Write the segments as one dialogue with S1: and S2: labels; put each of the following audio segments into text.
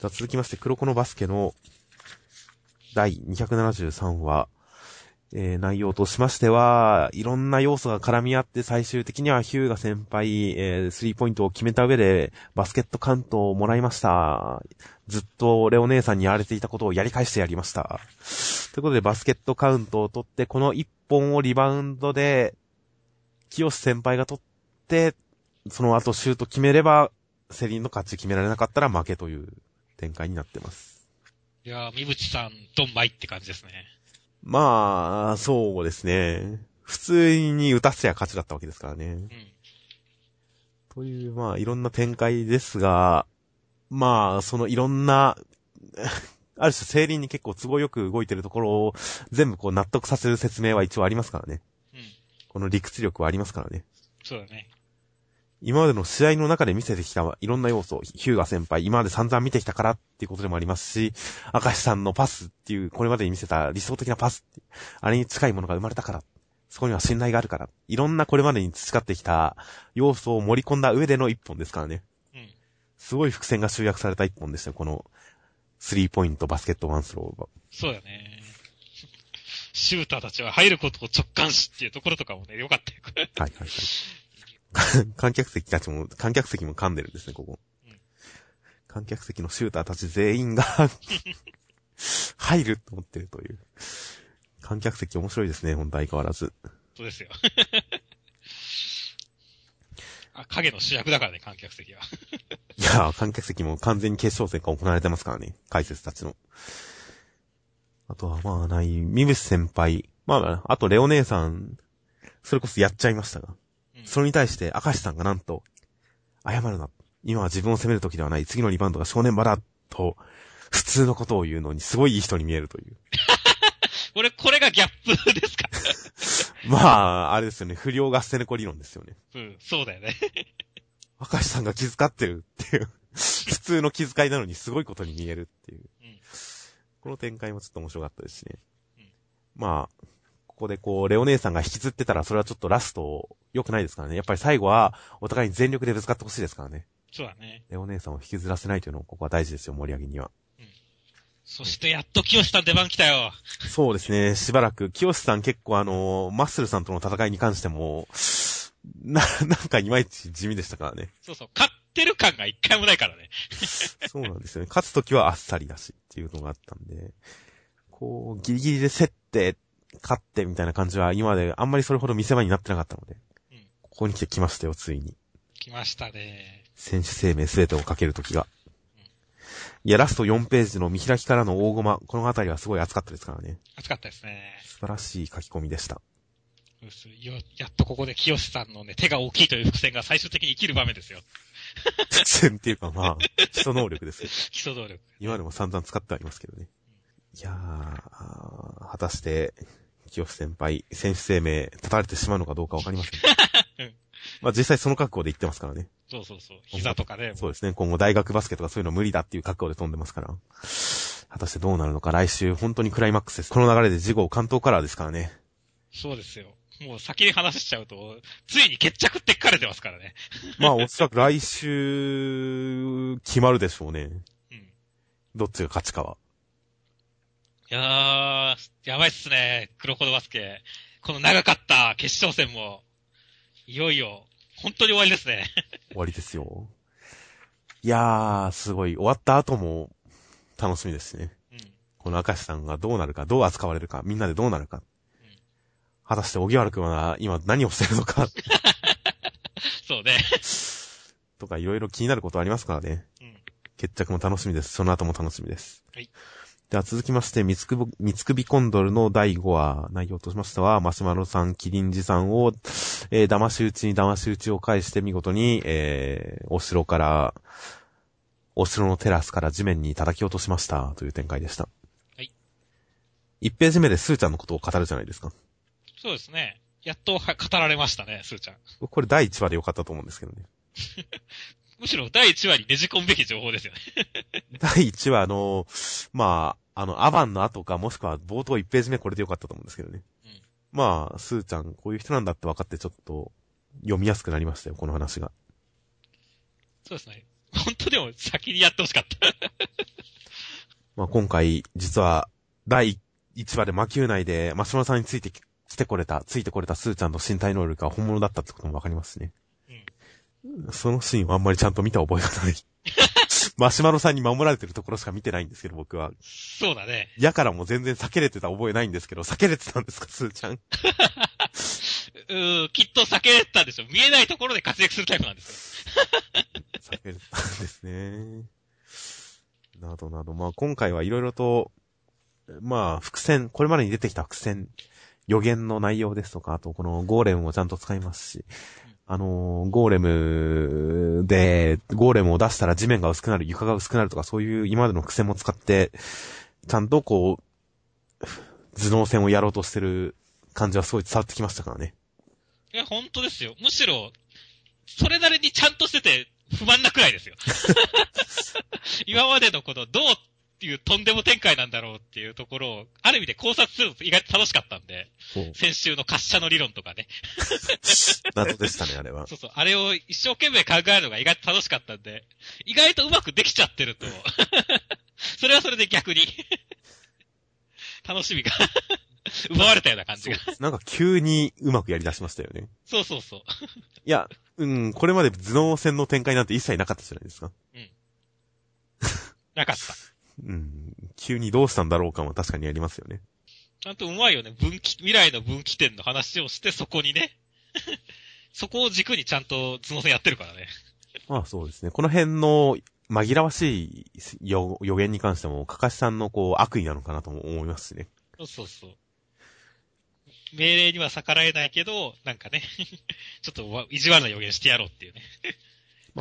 S1: さあ続きまして、黒子のバスケの第273話、えー、内容としましては、いろんな要素が絡み合って最終的にはヒューガ先輩、えー、スリーポイントを決めた上でバスケットカウントをもらいました。ずっとレオ姉さんにやられていたことをやり返してやりました。ということでバスケットカウントを取って、この1本をリバウンドで、清先輩が取って、その後シュート決めれば、セリンの勝ち決められなかったら負けという展開になってます。
S2: いやー、三淵さん、ドンマイって感じですね。
S1: まあ、そうですね。普通に打たせや勝ちだったわけですからね。うん。という、まあ、いろんな展開ですが、まあ、そのいろんな、ある種、整理に結構都合よく動いてるところを全部こう納得させる説明は一応ありますからね。うん。この理屈力はありますからね。
S2: そうだね。
S1: 今までの試合の中で見せてきたいろんな要素、ヒューガ先輩、今まで散々見てきたからっていうことでもありますし、明石さんのパスっていう、これまでに見せた理想的なパスって、あれに近いものが生まれたから、そこには信頼があるから、いろんなこれまでに培ってきた要素を盛り込んだ上での一本ですからね。うん。すごい伏線が集約された一本でしたよ、この、スリーポイントバスケットワンスローが。
S2: そうだね。シューターたちは入ることを直感しっていうところとかもね、よかったよ。はいはいはい。
S1: 観客席たちも、観客席も噛んでるんですね、ここ。うん、観客席のシューターたち全員が 入ると思ってるという。観客席面白いですね、ほんと相変わらず。
S2: そうですよ。あ、影の主役だからね、観客席は。
S1: いや観客席も完全に決勝戦が行われてますからね、解説たちの。あとはまあない、ミブス先輩。まあ、あとレオ姉さん、それこそやっちゃいましたが。それに対して、明石さんがなんと、謝るな。今は自分を責める時ではない。次のリバウンドが正念場だ。と、普通のことを言うのに、すごいいい人に見えるという。
S2: これ、これがギャップですか？
S1: まあ、あれですよね。不良ガステネコ理論ですよね。
S2: うん、そうだよね。
S1: 明石さんが気遣ってるっていう。普通の気遣いなのにすごいことに見えるっていう。うん、この展開もちょっと面白かったですしね。うん、まあ、ここでこう、レオ姉さんが引きずってたら、それはちょっとラスト、良くないですからね。やっぱり最後は、お互いに全力でぶつかってほしいですからね。
S2: そうだね。
S1: レオ姉さんを引きずらせないというのも、ここは大事ですよ、盛り上げには。うん。
S2: そしてやっと清さん出番来たよ。
S1: そうですね、しばらく、清さん結構あの、マッスルさんとの戦いに関しても、な、なんかいまいち地味でしたからね。
S2: そうそう、勝ってる感が一回もないからね。
S1: そうなんですよね。勝つときはあっさりだしっていうのがあったんで、こう、ギリギリで競って勝ってみたいな感じは今まであんまりそれほど見せ場になってなかったので、うん、ここに来て来ましたよ、ついに。
S2: 来ましたね。
S1: 選手生命すべてをかけるときが。うん、いや、ラスト4ページの見開きからの大駒、このあたりはすごい熱かったですからね。
S2: 熱かったですね。
S1: 素晴らしい書き込みでした。
S2: やっとここで清さんのね、手が大きいという伏線が最終的に生きる場面ですよ。
S1: 伏線っていうかまあ、基礎能力ですよ。
S2: 基礎能力。
S1: 今でも散々使ってありますけどね。いやー、果たして、清先輩、選手生命、立たれてしまうのかどうかわかりません。うん、まあ実際その覚悟で言ってますからね。
S2: そうそうそう。膝とかね。
S1: そうですね。今後大学バスケとかそういうの無理だっていう覚悟で飛んでますから。果たしてどうなるのか来週本当にクライマックスです。この流れで事後関東カラーですからね。
S2: そうですよ。もう先に話しちゃうと、ついに決着って書かれてますからね。
S1: まあおそらく来週、決まるでしょうね。うん。どっちが勝ちかは。
S2: いやー、やばいっすね。黒子のバスケ。この長かった決勝戦も、いよいよ、本当に終わりですね。
S1: 終わりですよ。いやー、すごい。終わった後も、楽しみですね。うん。この明石さんがどうなるか、どう扱われるか、みんなでどうなるか。うん。果たして、小木原くんは今何をしてるのか。
S2: そうね。
S1: とか、いろいろ気になることありますからね。うん。決着も楽しみです。その後も楽しみです。はい。では続きまして、三つく三つ首コンドルの第5話、内容としましては、マシュマロさん、キリンジさんを、えー、騙し討ちに騙し討ちを返して見事に、えー、お城から、お城のテラスから地面に叩き落としましたという展開でした。はい。1ページ目でスーちゃんのことを語るじゃないですか。
S2: そうですね。やっと語られましたね、スーちゃん。
S1: これ第1話でよかったと思うんですけどね。
S2: むしろ第1話にねじ込むべき情報ですよね。
S1: 第1話の、まあ、あの、アバンの後か、もしくは冒頭1ページ目これでよかったと思うんですけどね。うん、まあ、スーちゃん、こういう人なんだって分かってちょっと、読みやすくなりましたよ、この話が。
S2: そうですね。本当でも先にやってほしかった。
S1: まあ、今回、実は、第1話で魔球内で、マシュマロさんについてき来てこれた、ついてこれたスーちゃんの身体能力が本物だったってこともわかりますしね。そのシーンはあんまりちゃんと見た覚えがない。マシュマロさんに守られてるところしか見てないんですけど、僕は。
S2: そうだね。
S1: やからも全然避けれてた覚えないんですけど、避けれてたんですか、スーちゃん。
S2: うーきっと避けれたんでしょ。見えないところで活躍するタイプなんですよ。
S1: 避けれてたんですね。などなど、まあ今回はいろいろと、まあ伏線、これまでに出てきた伏線、予言の内容ですとか、あとこのゴーレムもちゃんと使いますし、あのーゴーレムで、ゴーレムを出したら地面が薄くなる、床が薄くなるとか、そういう今までの伏線も使って、ちゃんとこう、頭脳戦をやろうとしてる感じはすごい伝わってきましたからね。
S2: いや、本当ですよ。むしろ、それなりにちゃんとしてて不満なくらいですよ。今までのこの、どうっていうとんでも展開なんだろうっていうところを、ある意味で考察するの意外と楽しかったんで。先週の滑車の理論とかね。
S1: 謎でしたね、あれは。
S2: そうそう、あれを一生懸命考えるのが意外と楽しかったんで、意外とうまくできちゃってると、それはそれで逆に、楽しみが奪われたような感じが。
S1: なんか急にうまくやり出しましたよね。
S2: そうそうそう。
S1: いや、うん、これまで頭脳戦の展開なんて一切なかったじゃないですか。
S2: なかった。
S1: うん、急にどうしたんだろうかも確かにやりますよね。
S2: ちゃんとうまいよね。分岐、未来の分岐点の話をして、そこにね。そこを軸にちゃんと頭脳戦やってるからね。
S1: まあそうですね。この辺の紛らわしい予予言に関しても、かかしさんのこう悪意なのかなとも思いますしね。
S2: そうそうそう。命令には逆らえないけど、なんかね、ちょっとわ意地悪な予言してやろうっていうね、
S1: まあ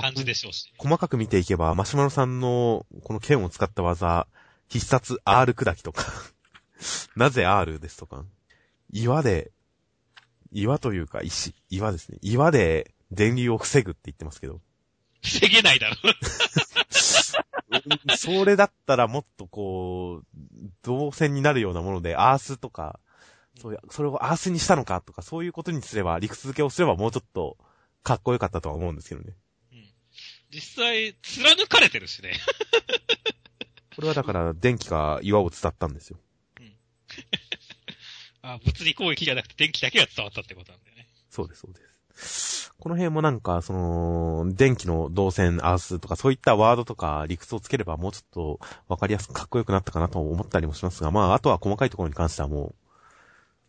S2: 感じでしょうし。
S1: 細かく見ていけば、マシュマロさんのこの剣を使った技、必殺 R 砕きとか、なぜ R ですとか、岩で、岩というか石、岩ですね。岩で電流を防ぐって言ってますけど、
S2: 防げないだろ
S1: それだったらもっとこう、動線になるようなもので、アースとか、そうそれをアースにしたのかとか、そういうことにすれば、理屈付けをすればもうちょっと、かっこよかったとは思うんですけどね。
S2: 実際、貫かれてるしね。
S1: これはだから、電気が岩を伝ったんですよ。
S2: あ物理攻撃じゃなくて電気だけが伝わったってことなんだよね。
S1: そうです、そうです。この辺もなんか、その、電気の動線、アースとか、そういったワードとか理屈をつければもうちょっとわかりやすくかっこよくなったかなと思ったりもしますが、まあ、あとは細かいところに関してはも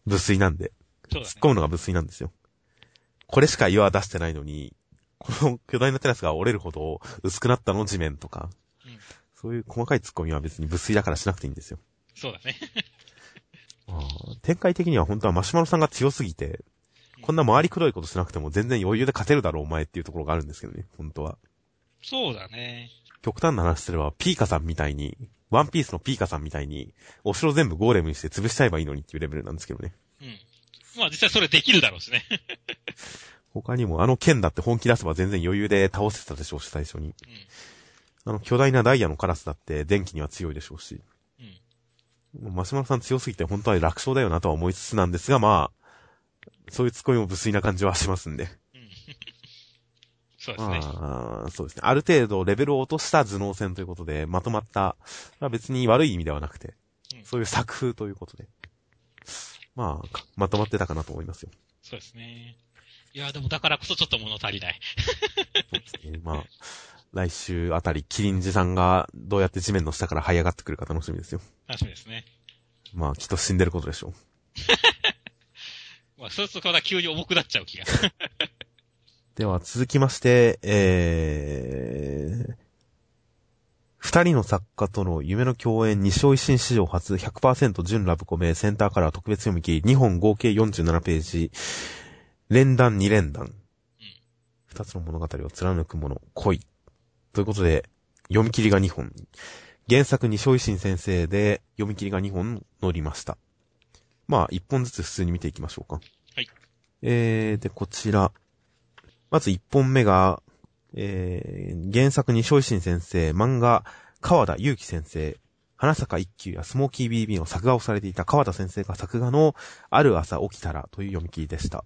S1: う、物水なんで、
S2: そうだね
S1: 突っ込。むのが物水なんですよ。これしか岩は出してないのに、この巨大なテラスが折れるほど薄くなったの地面とか、
S2: うん
S1: そういう細かい突っ込みは別に物水だからしなくていいんですよ。
S2: そうだね。
S1: 展開的には本当はマシュマロさんが強すぎて、こんな回りくどいことしなくても全然余裕で勝てるだろうお前っていうところがあるんですけどね、本当は。
S2: そうだね。
S1: 極端な話すれば、ピーカさんみたいに、ワンピースのピーカさんみたいに、お城全部ゴーレムにして潰しちゃえばいいのにっていうレベルなんですけどね。
S2: うん。まあ実際それできるだろうしね。
S1: 他にもあの剣だって本気出せば全然余裕で倒せてたでしょうし、最初に。あの巨大なダイヤのカラスだって電気には強いでしょうし。
S2: うん。
S1: マシュマロさん強すぎて本当は楽勝だよなとは思いつつなんですが、まあ、そういうツッコミも無粋な感じはしますんで。
S2: うん。そうですね。
S1: まあ、そうですね。ある程度レベルを落とした頭脳戦ということで、まとまった、まあ別に悪い意味ではなくて、
S2: うん
S1: そういう作風ということで。まあ、かまとまってたかなと思いますよ。
S2: そうですね。いや、でもだからこそちょっと物足りない。
S1: そうですね。まあ、来週あたり、キリンジさんがどうやって地面の下から這い上がってくるか楽しみですよ。
S2: 楽しみですね。
S1: まあ、きっと死んでることでしょう。
S2: まあ、そうするとまた急に重くなっちゃう気が。
S1: では続きまして、えー、二人の作家との夢の共演、西尾維新史上初100%純ラブコメセンターカラー特別読み切り、2本合計47ページ、連弾2連弾。二つの物語を貫くもの、恋。ということで、読み切りが2本。原作西尾維新先生で、読み切りが2本載りました。まあ、1本ずつ普通に見ていきましょうか。
S2: はい。
S1: えー、で、こちら。まず1本目が、えー、原作西尾維新先生、漫画、川田祐希先生、花坂一休やスモーキー BB の作画をされていた川田先生が作画の、ある朝起きたらという読み切りでした。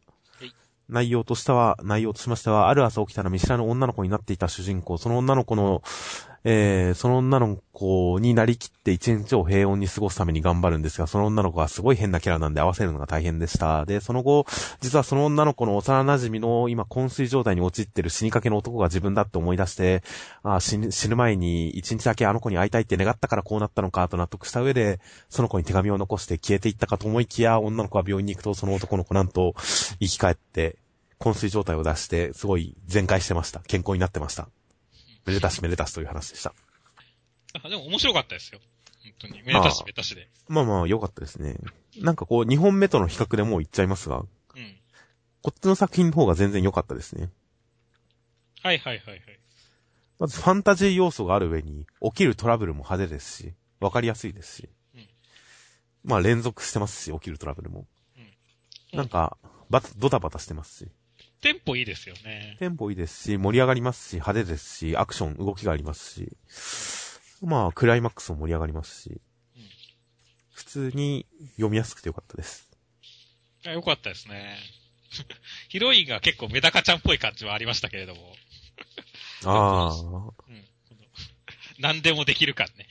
S1: 内容としては、内容としましては、ある朝起きたら見知らぬ女の子になっていた主人公、その女の子の、えー、その女の子になりきって一日を平穏に過ごすために頑張るんですが、その女の子はすごい変なキャラなんで合わせるのが大変でした。で、その後、実はその女の子の幼馴染の今昏睡状態に陥ってる死にかけの男が自分だって思い出して、あ死ぬ前に一日だけあの子に会いたいって願ったからこうなったのかと納得した上で、その子に手紙を残して消えていったかと思いきや、女の子は病院に行くとその男の子なんと生き返って、昏睡状態を出して、すごい全開してました。健康になってました。めでたしめでたしという話でした。
S2: あでも面白かったですよ。本当に。めでたしめでたしで。
S1: まあまあ、良かったですね。なんかこう、2本目との比較でもう言っちゃいますが、
S2: うん。
S1: こっちの作品の方が全然良かったですね。
S2: はいはいはいはい。
S1: まずファンタジー要素がある上に、起きるトラブルも派手ですし、わかりやすいですし。
S2: うん
S1: まあ連続してますし、起きるトラブルも。
S2: うん
S1: なんか、バタ、ドタバタしてますし。
S2: テンポいいですよね。
S1: テンポいいですし、盛り上がりますし、派手ですし、アクション、動きがありますし。まあ、クライマックスも盛り上がりますし
S2: うん。
S1: 普通に読みやすくてよかったです。
S2: よかったですね。ヒロインが結構メダカちゃんっぽい感じはありましたけれども。
S1: ああ。
S2: うん。何でもできる感ね。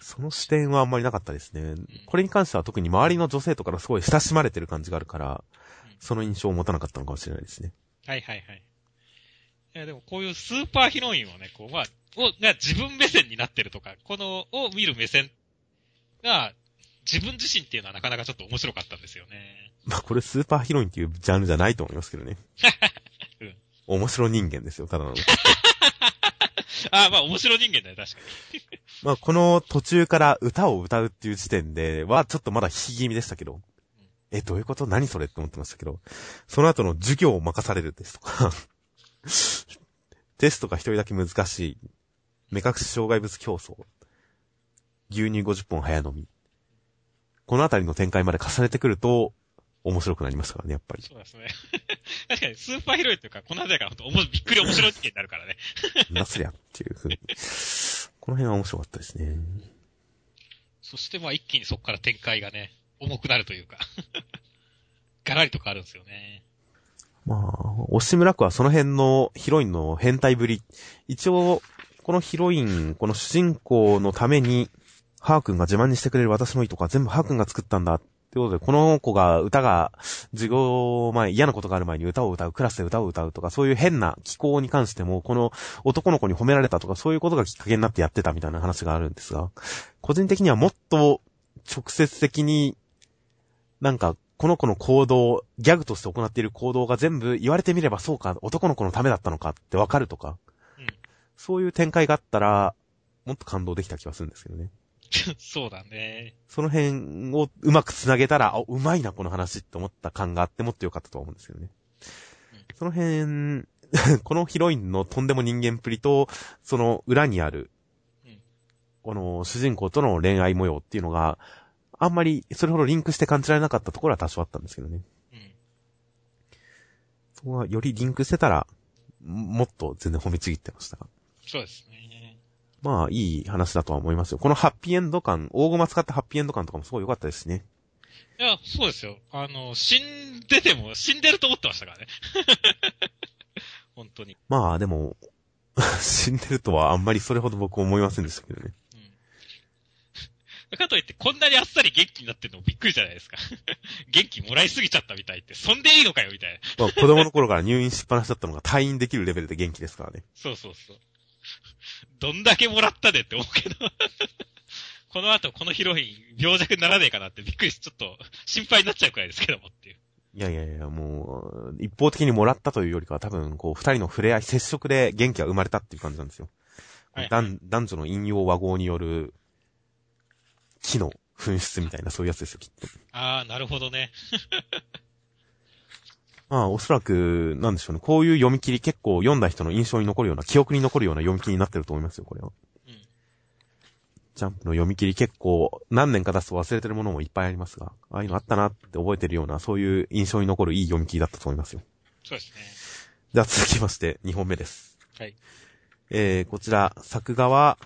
S1: その視点はあんまりなかったですね。これに関しては特に周りの女性とかからすごい親しまれてる感じがあるから
S2: うん、
S1: その印象を持たなかったのかもしれないですね。
S2: はいはいはい。いやでもこういうスーパーヒロインをね、こう、まあ、を、が自分目線になってるとか、この、を見る目線が、自分自身っていうのはなかなかちょっと面白かったんですよね。
S1: まあこれスーパーヒロインっていうジャンルじゃないと思いますけどね。
S2: うん
S1: 面白人間ですよ、ただの。
S2: あ あ、まあ面白人間だよ、確かに。
S1: まあこの途中から歌を歌うっていう時点ではちょっとまだ引き気味でしたけど。え、どういうこと？何それって思ってましたけど。その後の授業を任されるですとか。テストが一人だけ難しい。目隠し障害物競争。牛乳50本早飲み。このあたりの展開まで重ねてくると、面白くなりましたからね、やっぱり。
S2: そうですね。確かに、スーパーヒロインというか、この辺りから本当おもびっくり面白い人間になるからね。
S1: なすりゃっていう風に。この辺は面白かったですね。
S2: そしてまあ一気にそこから展開がね、重くなるというか。ガラリと変わるんですよね。
S1: まあ、押し村区はその辺のヒロインの変態ぶり。一応、このヒロイン、この主人公のために、ハー君が自慢にしてくれる私のいいとこは全部ハー君が作ったんだ。ってことで、この子が歌が、授業前、嫌なことがある前に歌を歌う、クラスで歌を歌うとか、そういう変な気候に関しても、この男の子に褒められたとか、そういうことがきっかけになってやってたみたいな話があるんですが、個人的にはもっと直接的に、なんか、この子の行動、ギャグとして行っている行動が全部言われてみればそうか、男の子のためだったのかってわかるとか、
S2: うん。
S1: そういう展開があったら、もっと感動できた気はするんですけどね。
S2: そうだね。
S1: その辺をうまく繋げたら、あ、うまいな、この話って思った感があってもっと良かったとは思うんですけどね。その辺、このヒロインのとんでも人間っぷりと、その裏にある
S2: うん、
S1: この主人公との恋愛模様っていうのが、あんまりそれほどリンクして感じられなかったところは多少あったんですけどね。
S2: うん。
S1: そこがよりリンクしてたら、もっと全然褒めちぎってましたが。
S2: そうですね。
S1: まあ、いい話だとは思いますよ。このハッピーエンド感、大駒使ったハッピーエンド感とかもすごい良かったですしね。
S2: いや、そうですよ。あの、死んでても、死んでると思ってましたからね。本当に。
S1: まあ、でも、死んでるとはあんまりそれほど僕思いませんでしたけどね。
S2: うん。かといって、こんなにあっさり元気になってるのもびっくりじゃないですか。元気もらいすぎちゃったみたいって、そんでいいのかよ、みたいな。
S1: まあ、子供の頃から入院しっぱなしだったのが退院できるレベルで元気ですからね。
S2: そうそうそう。どんだけもらったでって思うけど。この後、このヒロイン、病弱にならねえかなってびっくりし、ちょっと心配になっちゃうくらいですけどもっていう。
S1: いやいやいや、もう、一方的にもらったというよりかは多分、こう、二人の触れ合い、接触で元気が生まれたっていう感じなんですよ。
S2: はい
S1: 男男女の引用和合による、木の紛失みたいなそういうやつですよ、きっと。
S2: ああ、なるほどね。
S1: まあ、おそらく、なんでしょうね。こういう読み切り結構読んだ人の印象に残るような、記憶に残るような読み切りになってると思いますよ、これは。
S2: うん。
S1: ジャンプの読み切り結構、何年か出すと忘れてるものもいっぱいありますが、ああいうのあったなって覚えてるような、そういう印象に残るいい読み切りだったと思いますよ。
S2: そうですね。
S1: じゃあ続きまして、2本目です。
S2: はい。
S1: えー、こちら、作画は、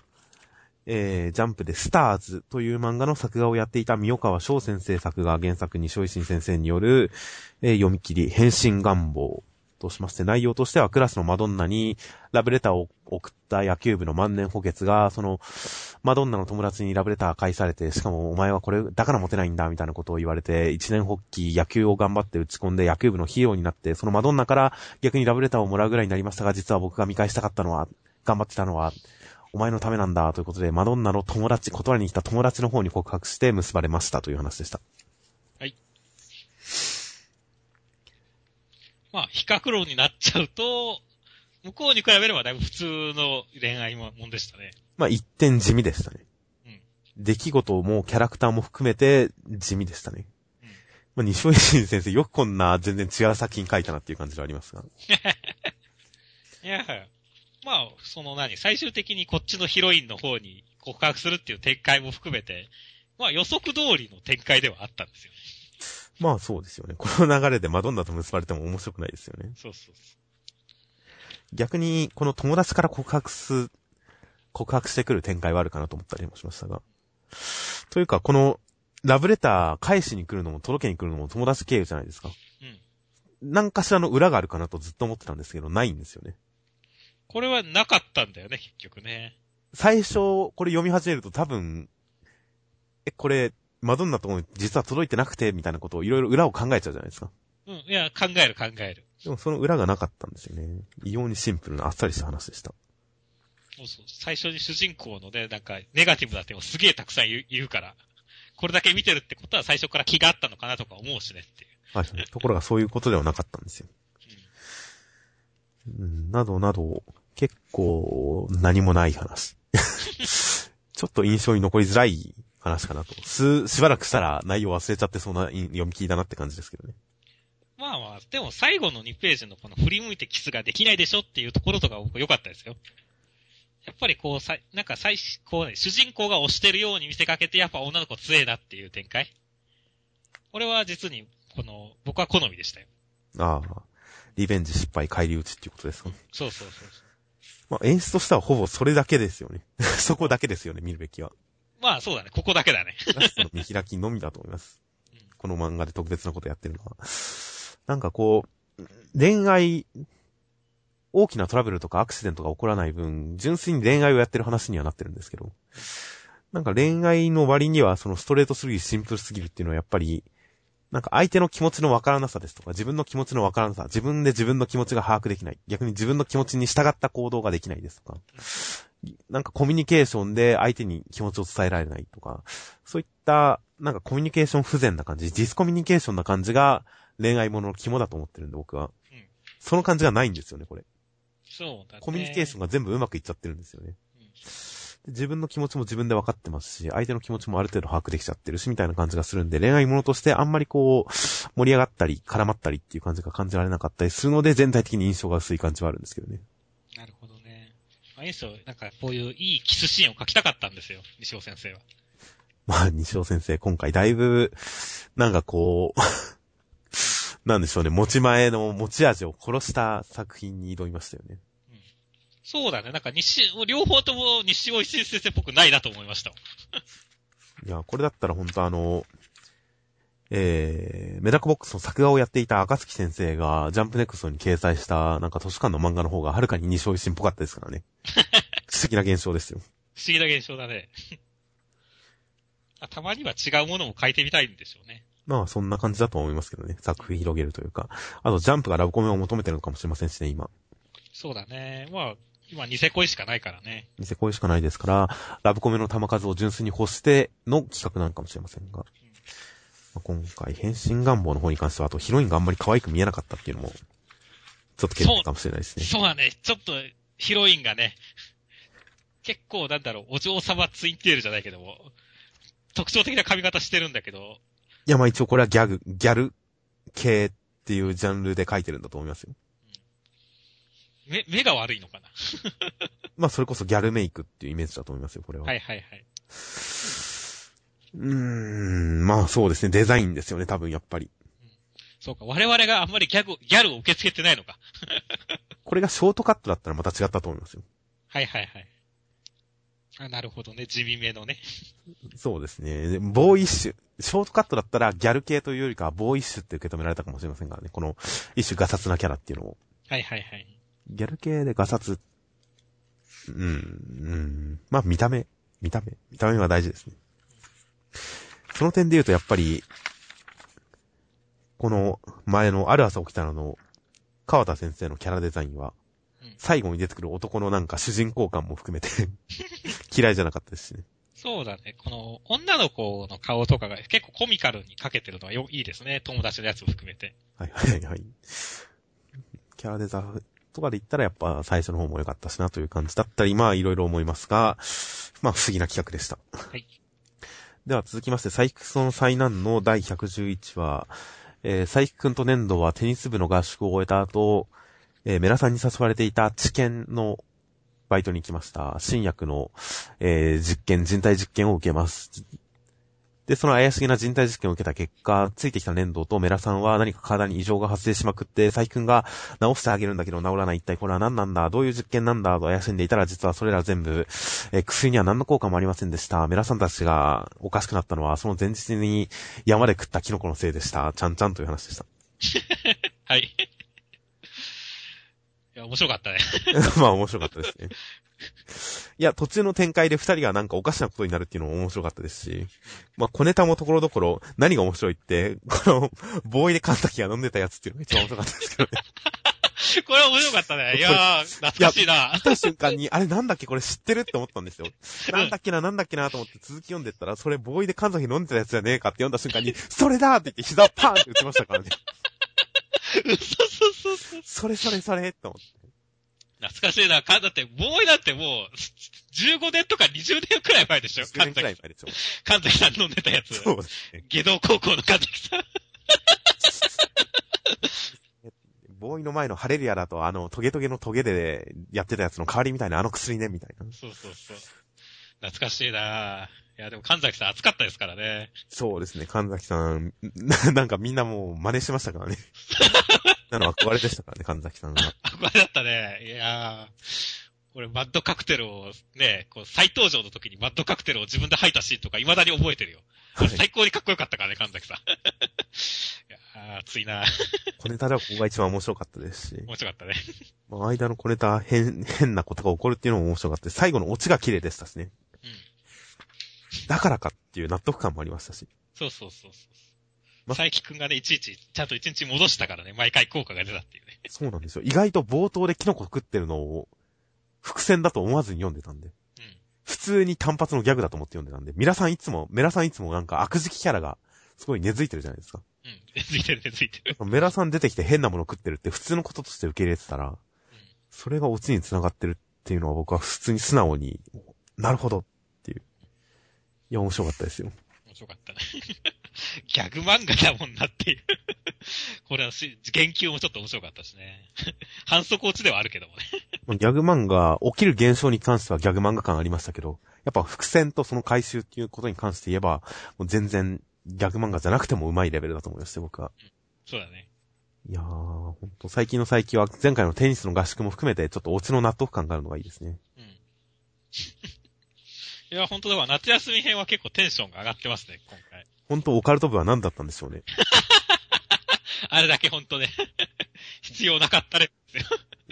S1: えー、ジャンプでスターズという漫画の作画をやっていた三川翔先生作画原作に小石先生による、えー、読み切り、変身願望としまして、内容としてはクラスのマドンナにラブレターを送った野球部の万年補欠が、その、マドンナの友達にラブレター返されて、しかもお前はこれだからモテないんだ、みたいなことを言われて、一年発起野球を頑張って打ち込んで野球部のヒーローになって、そのマドンナから逆にラブレターをもらうぐらいになりましたが、実は僕が見返したかったのは、頑張ってたのは、お前のためなんだ、ということで、マドンナの友達、断りに来た友達の方に告白して結ばれましたという話でした。
S2: まあ、比較論になっちゃうと、向こうに比べればだいぶ普通の恋愛もんでしたね。
S1: まあ、一点地味でしたね。
S2: うん。
S1: 出来事もキャラクターも含めて地味でしたね。うん。まあ、西尾維新先生よくこんな全然違う作品書いたなっていう感じはありますが。
S2: いや、まあ、その何、最終的にこっちのヒロインの方に告白するっていう展開も含めて、まあ予測通りの展開ではあったんですよね。
S1: まあそうですよね。この流れでマドンナと結ばれても面白くないですよね。
S2: そうそうそう。
S1: 逆に、この友達から告白す、告白してくる展開はあるかなと思ったりもしましたが。というか、この、ラブレター返しに来るのも届けに来るのも友達経由じゃないですか。うん。何かしらの裏があるかなとずっと思ってたんですけど、ないんですよね。
S2: これはなかったんだよね、結局ね。
S1: 最初、これ読み始めると多分、え、これ、マドンナとも実は届いてなくて、みたいなことをいろいろ裏を考えちゃうじゃないですか。
S2: うん、いや、考える考える。
S1: でもその裏がなかったんですよね。異様にシンプルなあっさりした話でした。
S2: そうそう。最初に主人公のね、なんか、ネガティブだってもすげえたくさん言う言うから、これだけ見てるってことは最初から気があったのかなとか思うしねっていう。
S1: はい。ところがそういうことではなかったんですよ。うん、などなど、結構何もない話。ちょっと印象に残りづらい話かなと。す、しばらくしたら内容忘れちゃってそうな読み切りだなって感じですけどね。
S2: まあまあ、でも最後の2ページのこの振り向いてキスができないでしょっていうところとか僕良かったですよ。やっぱりこう、さ、なんか最、こうね、主人公が押してるように見せかけてやっぱ女の子強えなっていう展開これは実に、この、僕は好みでしたよ。
S1: ああ。リベンジ失敗返り討ちっていうことですかね。
S2: そうそうそう。
S1: まあ演出としてはほぼそれだけですよね。そこだけですよね、見るべきは。
S2: まあそうだね。ここだけだね。
S1: ラストの見開きのみだと思います。うん、この漫画で特別なことやってるのは。なんかこう、恋愛、大きなトラブルとかアクシデントが起こらない分、純粋に恋愛をやってる話にはなってるんですけど、なんか恋愛の割にはそのストレートすぎるシンプルすぎるっていうのはやっぱり、なんか相手の気持ちのわからなさですとか、自分の気持ちのわからなさ、自分で自分の気持ちが把握できない。逆に自分の気持ちに従った行動ができないですとか、なんかコミュニケーションで相手に気持ちを伝えられないとか、そういった、なんかコミュニケーション不全な感じ、ディスコミュニケーションな感じが恋愛ものの肝だと思ってるんで、僕は。うん、その感じがないんですよね、これ。
S2: そうだね。
S1: コミュニケーションが全部うまくいっちゃってるんですよね。自分の気持ちも自分で分かってますし、相手の気持ちもある程度把握できちゃってるし、みたいな感じがするんで、恋愛ものとしてあんまりこう、盛り上がったり、絡まったりっていう感じが感じられなかったりするので、全体的に印象が薄い感じはあるんですけどね。
S2: なるほどね。まあ、いいですよ。なんかこういういいキスシーンを書きたかったんですよ、西尾先生は。
S1: まあ、西尾先生、今回だいぶ、なんかこう なんでしょうね、持ち前の持ち味を殺した作品に挑みましたよね。
S2: そうだね。なんか西、両方とも西尾石先生っぽくないなと思いました。
S1: いや、これだったら本当あの、えー、メダコボックスの作画をやっていた赤月先生がジャンプネクストに掲載したなんか図書館の漫画の方がはるかに西尾石っぽかったですからね。不思議な現象ですよ。
S2: 不思議な現象だね。たまには違うものも書いてみたいんでしょうね。
S1: まあ、そんな感じだと思いますけどね。作品広げるというか。あと、ジャンプがラブコメを求めてるのかもしれませんしね、今。
S2: そうだね。まあ、今、ニセ恋しかないからね。
S1: ニセ恋しかないですから、ラブコメの玉数を純粋に欲しての企画なのかもしれませんが。うんまあ、今回、変身願望の方に関しては、あとヒロインがあんまり可愛く見えなかったっていうのも、ちょっと懸念かもしれないですね。
S2: そうだね。ちょっと、ヒロインがね、結構なんだろう、お嬢様ツインテールじゃないけども、特徴的な髪型してるんだけど。
S1: いや、まあ一応これはギャグ、ギャル系っていうジャンルで書いてるんだと思いますよ。
S2: 目、目が悪いのかな？
S1: まあ、それこそギャルメイクっていうイメージだと思いますよ、これは。
S2: はいはいはい。
S1: うーん、まあそうですね、デザインですよね、多分やっぱり。
S2: うん、そうか、我々があんまりギャグ、ギャルを受け付けてないのか。
S1: これがショートカットだったらまた違ったと思いますよ。
S2: はいはいはい。あ、なるほどね。地味めのね。
S1: そうですね。ボーイッシュ。ショートカットだったらギャル系というよりかはボーイッシュって受け止められたかもしれませんからね。この一種ガサツなキャラっていうのを。
S2: はいはいはい。
S3: ギャル系でガサツ。うん、うん。まあ見た目。見た目。見た目は大事ですね。その点で言うとやっぱり、この前のある朝起きたのの、川田先生のキャラデザインは
S2: うん、
S3: 最後に出てくる男のなんか主人公感も含めて、嫌いじゃなかったですしね。
S2: そうだね。この女の子の顔とかが結構コミカルに描けてるのはよいいですね。友達のやつも含めて。
S3: はいはいはい。キャラデザとかで言ったらやっぱ最初の方も良かったしなという感じだったり、まあいろいろ思いますが、まあ不思議な企画でした。
S2: はい。
S1: では続きまして、サイクソン災難の第111話、えー、サイク君と粘土はテニス部の合宿を終えた後、えー、メラさんに誘われていた治験のバイトに行きました。新薬の、えー、実験、人体実験を受けます。で、その怪しげな人体実験を受けた結果、ついてきた粘土とメラさんは何か体に異常が発生しまくって、サイ君が治してあげるんだけど治らない。一体これは何なんだどういう実験なんだと怪しんでいたら、実はそれら全部、えー薬には何の効果もありませんでした。メラさんたちがおかしくなったのは、その前日に山で食ったキノコのせいでした。ちゃんちゃんという話でした。
S2: はい。いや、面白かったね。
S1: まあ面白かったですね。いや、途中の展開で二人がなんかおかしなことになるっていうのも面白かったですし、まあ小ネタもところどころ何が面白いって、この、ボーイで神崎が飲んでたやつっていうのが一番面白かったですけどね。
S2: これは面白かったね。いやー、懐かしいな。
S1: 見た瞬間に、あれなんだっけこれ知ってるって思ったんですよ。なんだっけな、なんだっけなと思って続き読んでったら、それボーイで神崎飲んでたやつじゃねえかって読んだ瞬間に、それだって言って膝パーンって打ちましたからね。
S2: そうそ
S1: れそれそれって思って。
S2: 懐かしいな。かだって、ボーイだってもう、15年とか20年くらい前でしょ
S1: ？10年
S2: 神崎、
S1: くらい前ですよ。
S2: 神崎さん飲んでたやつ。
S1: そうですね。
S2: 下道高校の神崎さん。
S1: ボーイの前のハレルヤだと、あの、トゲトゲのトゲでやってたやつの代わりみたいな、あの薬ね、みたいな。
S2: そうそうそう。懐かしいないや、でも神崎さん熱かったですからね。
S1: そうですね、神崎さん、な なんかみんなもう真似しましたからね。なの憧れでしたからね、神崎さんが。
S2: 憧れだったね。いやー。俺、マッドカクテルを、ね、こう、再登場の時にマッドカクテルを自分で吐いたシーンとか未だに覚えてるよ。
S1: はい
S2: 最高にかっこよかったからね、神崎さん。いやー、熱いな
S1: 小ネタではここが一番面白かったですし、
S2: 面白かったね。
S1: まあ、間の小ネタ変、変なことが起こるっていうのも面白かった最後のオチが綺麗でしたしね。
S2: うん。
S1: だからかっていう納得感もありましたし。
S2: そうそうそうそう。
S1: ま
S2: 佐伯くんがね、いちいち、ちゃんと一日戻したからね、毎回効果が出たっていうね。
S1: そうなんですよ。意外と冒頭でキノコ食ってるのを、伏線だと思わずに読んでたんで。
S2: うん。
S1: 普通に単発のギャグだと思って読んでたんで、ミラさんいつも、メラさんいつもなんか悪事キャラが、すごい根付いてるじゃないですか。
S2: うん。根付いてる根付いてる。
S1: メラさん出てきて変なもの食ってるって普通のこととして受け入れてたら、それがオチに繋がってるっていうのは僕は普通に素直に、なるほどっていう。いや、面白かったですよ。
S2: 面白かったね。ギャグ漫画だもんなっていう。これはし、言及もちょっと面白かったしね。反則落ちではあるけどもね。
S1: ギャグ漫画、起きる現象に関してはギャグ漫画感ありましたけど、やっぱ伏線とその回収っていうことに関して言えば、もう全然ギャグ漫画じゃなくても上手いレベルだと思いまして、僕は。
S2: そうだね。
S1: いやー、ほんと、最近の最近は前回のテニスの合宿も含めて、ちょっとオチの納得感があるのがいいですね。
S2: うん。いや、本当だわ。夏休み編は結構テンションが上がってますね、今回。
S1: ほんと、オカルト部は何だったんでしょうね。
S2: あれだけ本当ね、必要なかったね。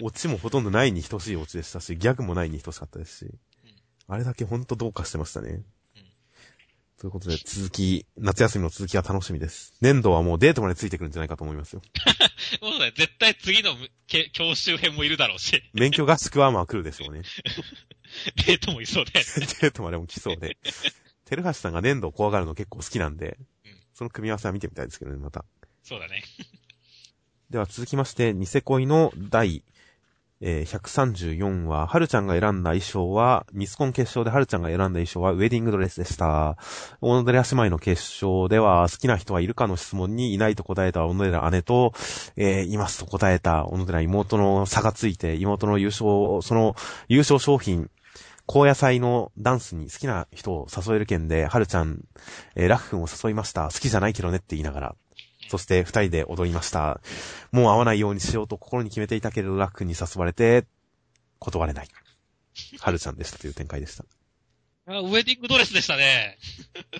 S1: オチもほとんどないに等しいオチでしたし、ギャグもないに等しかったですし、あれだけほんとどうかしてましたね。ということで、続き、夏休みの続きは楽しみです。粘土はもうデートまでついてくるんじゃないかと思いますよ。
S2: そうだね。絶対次のけ教習編もいるだろうし、
S1: 免許合宿はまあ来るでしょうね。
S2: デートもいそうで。
S1: デートまでも来そうで。テルハシさんが粘土を怖がるの結構好きなんで
S2: うん、
S1: その組み合わせは見てみたいですけどね、また。
S2: そうだね。
S1: では続きまして、ニセ恋の第、えー134話、はるちゃんが選んだ衣装は、ミスコン決勝ではるちゃんが選んだ衣装はウェディングドレスでした。小野寺姉妹の決勝では、好きな人はいるかの質問にいないと答えた小野寺姉と、えーいますと答えた小野寺妹の差がついて、妹の優勝、その優勝商品、高野菜のダンスに好きな人を誘える件で、はるちゃん、えーラフ君を誘いました。好きじゃないけどねって言いながら。そして二人で踊りました。もう会わないようにしようと心に決めていたけれど、ラックに誘われて、断れない。はるちゃんでしたという展開でした。
S2: あウェディングドレスでしたね。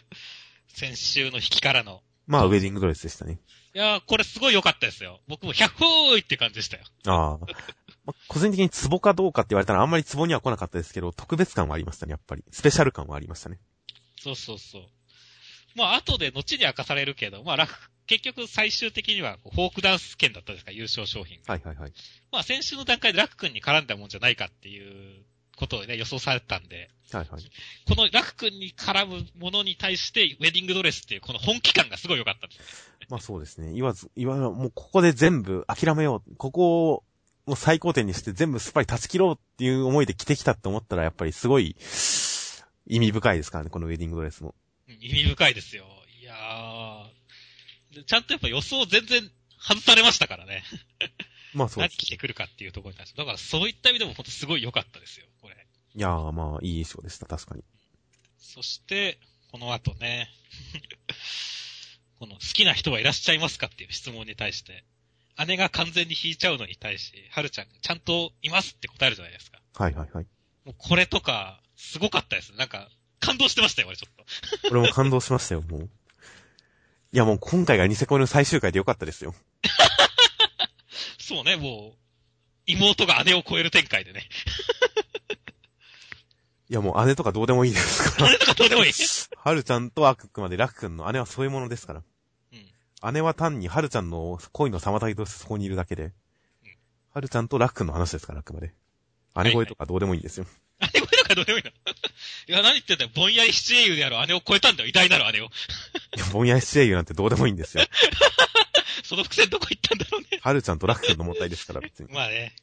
S2: 先週の引きからの。
S1: まあ、ウェディングドレスでしたね。
S2: いやー、これすごい良かったですよ。僕も100ほーいって感じでしたよ。
S1: ああ。まあ、個人的にツボかどうかって言われたらあんまりツボには来なかったですけど、特別感はありましたね、やっぱり。スペシャル感はありましたね。
S2: そうそうそう。まあ、後で後に明かされるけど、まあ、結局最終的にはフォークダンス券だったですか、優勝商品が。
S1: はいはいはい。
S2: まあ、先週の段階でラク君に絡んだもんじゃないかっていうことをね、予想されてたんで、
S1: はいはい。
S2: このラク君に絡むものに対して、ウェディングドレスっていうこの本気感がすごい良かったです。
S1: まあそうですね。言わず、言わもうここで全部諦めよう。ここを、もう最高点にして全部すっぱり断ち切ろうっていう思いで着てきたって思ったら、やっぱりすごい、意味深いですからね、このウェディングドレスも。
S2: うん意味深いですよ。いやー。でちゃんとやっぱ予想全然外されましたからね。
S1: まあそうです。
S2: 何着てくるかっていうところに対して。だからそういった意味でも本当すごい良かったですよ、これ。
S1: いやー、まあ、いい衣装でした、確かに。
S2: そして、この後ね、この好きな人はいらっしゃいますかっていう質問に対して、姉が完全に引いちゃうのに対し、はるちゃんちゃんといますって答えるじゃないですか。
S1: はいはいはい。
S2: もうこれとか、すごかったです。なんか、感動してましたよ、俺ちょっと。
S1: 俺も感動しましたよ、もう。いやもう今回がニセコの最終回でよかったですよ。
S2: そうね、もう、妹が姉を超える展開でね。
S1: いやもう姉とかどうでもいいですから。
S2: 姉とかどうでもいい。
S1: はるちゃんとアクくんまでラクくんの姉はそういうものですから。
S2: うん。
S1: 姉は単にはるちゃんの恋の妨げとしてそこにいるだけで。はるちゃんとラクくんの話ですから、あくまで。姉声とかどうでもいいんですよ。
S2: 姉超えるかどうでもいいの？いや、何言ってんだよ。ぼんやり七英雄である姉を 超えたんだよ。偉大なる姉を。
S1: いや、ぼんやりし英雄なんてどうでもいいんですよ。
S2: その伏線どこ行ったんだろうね。
S1: はるちゃんとラクくんの問題ですから、別に。
S2: まあね。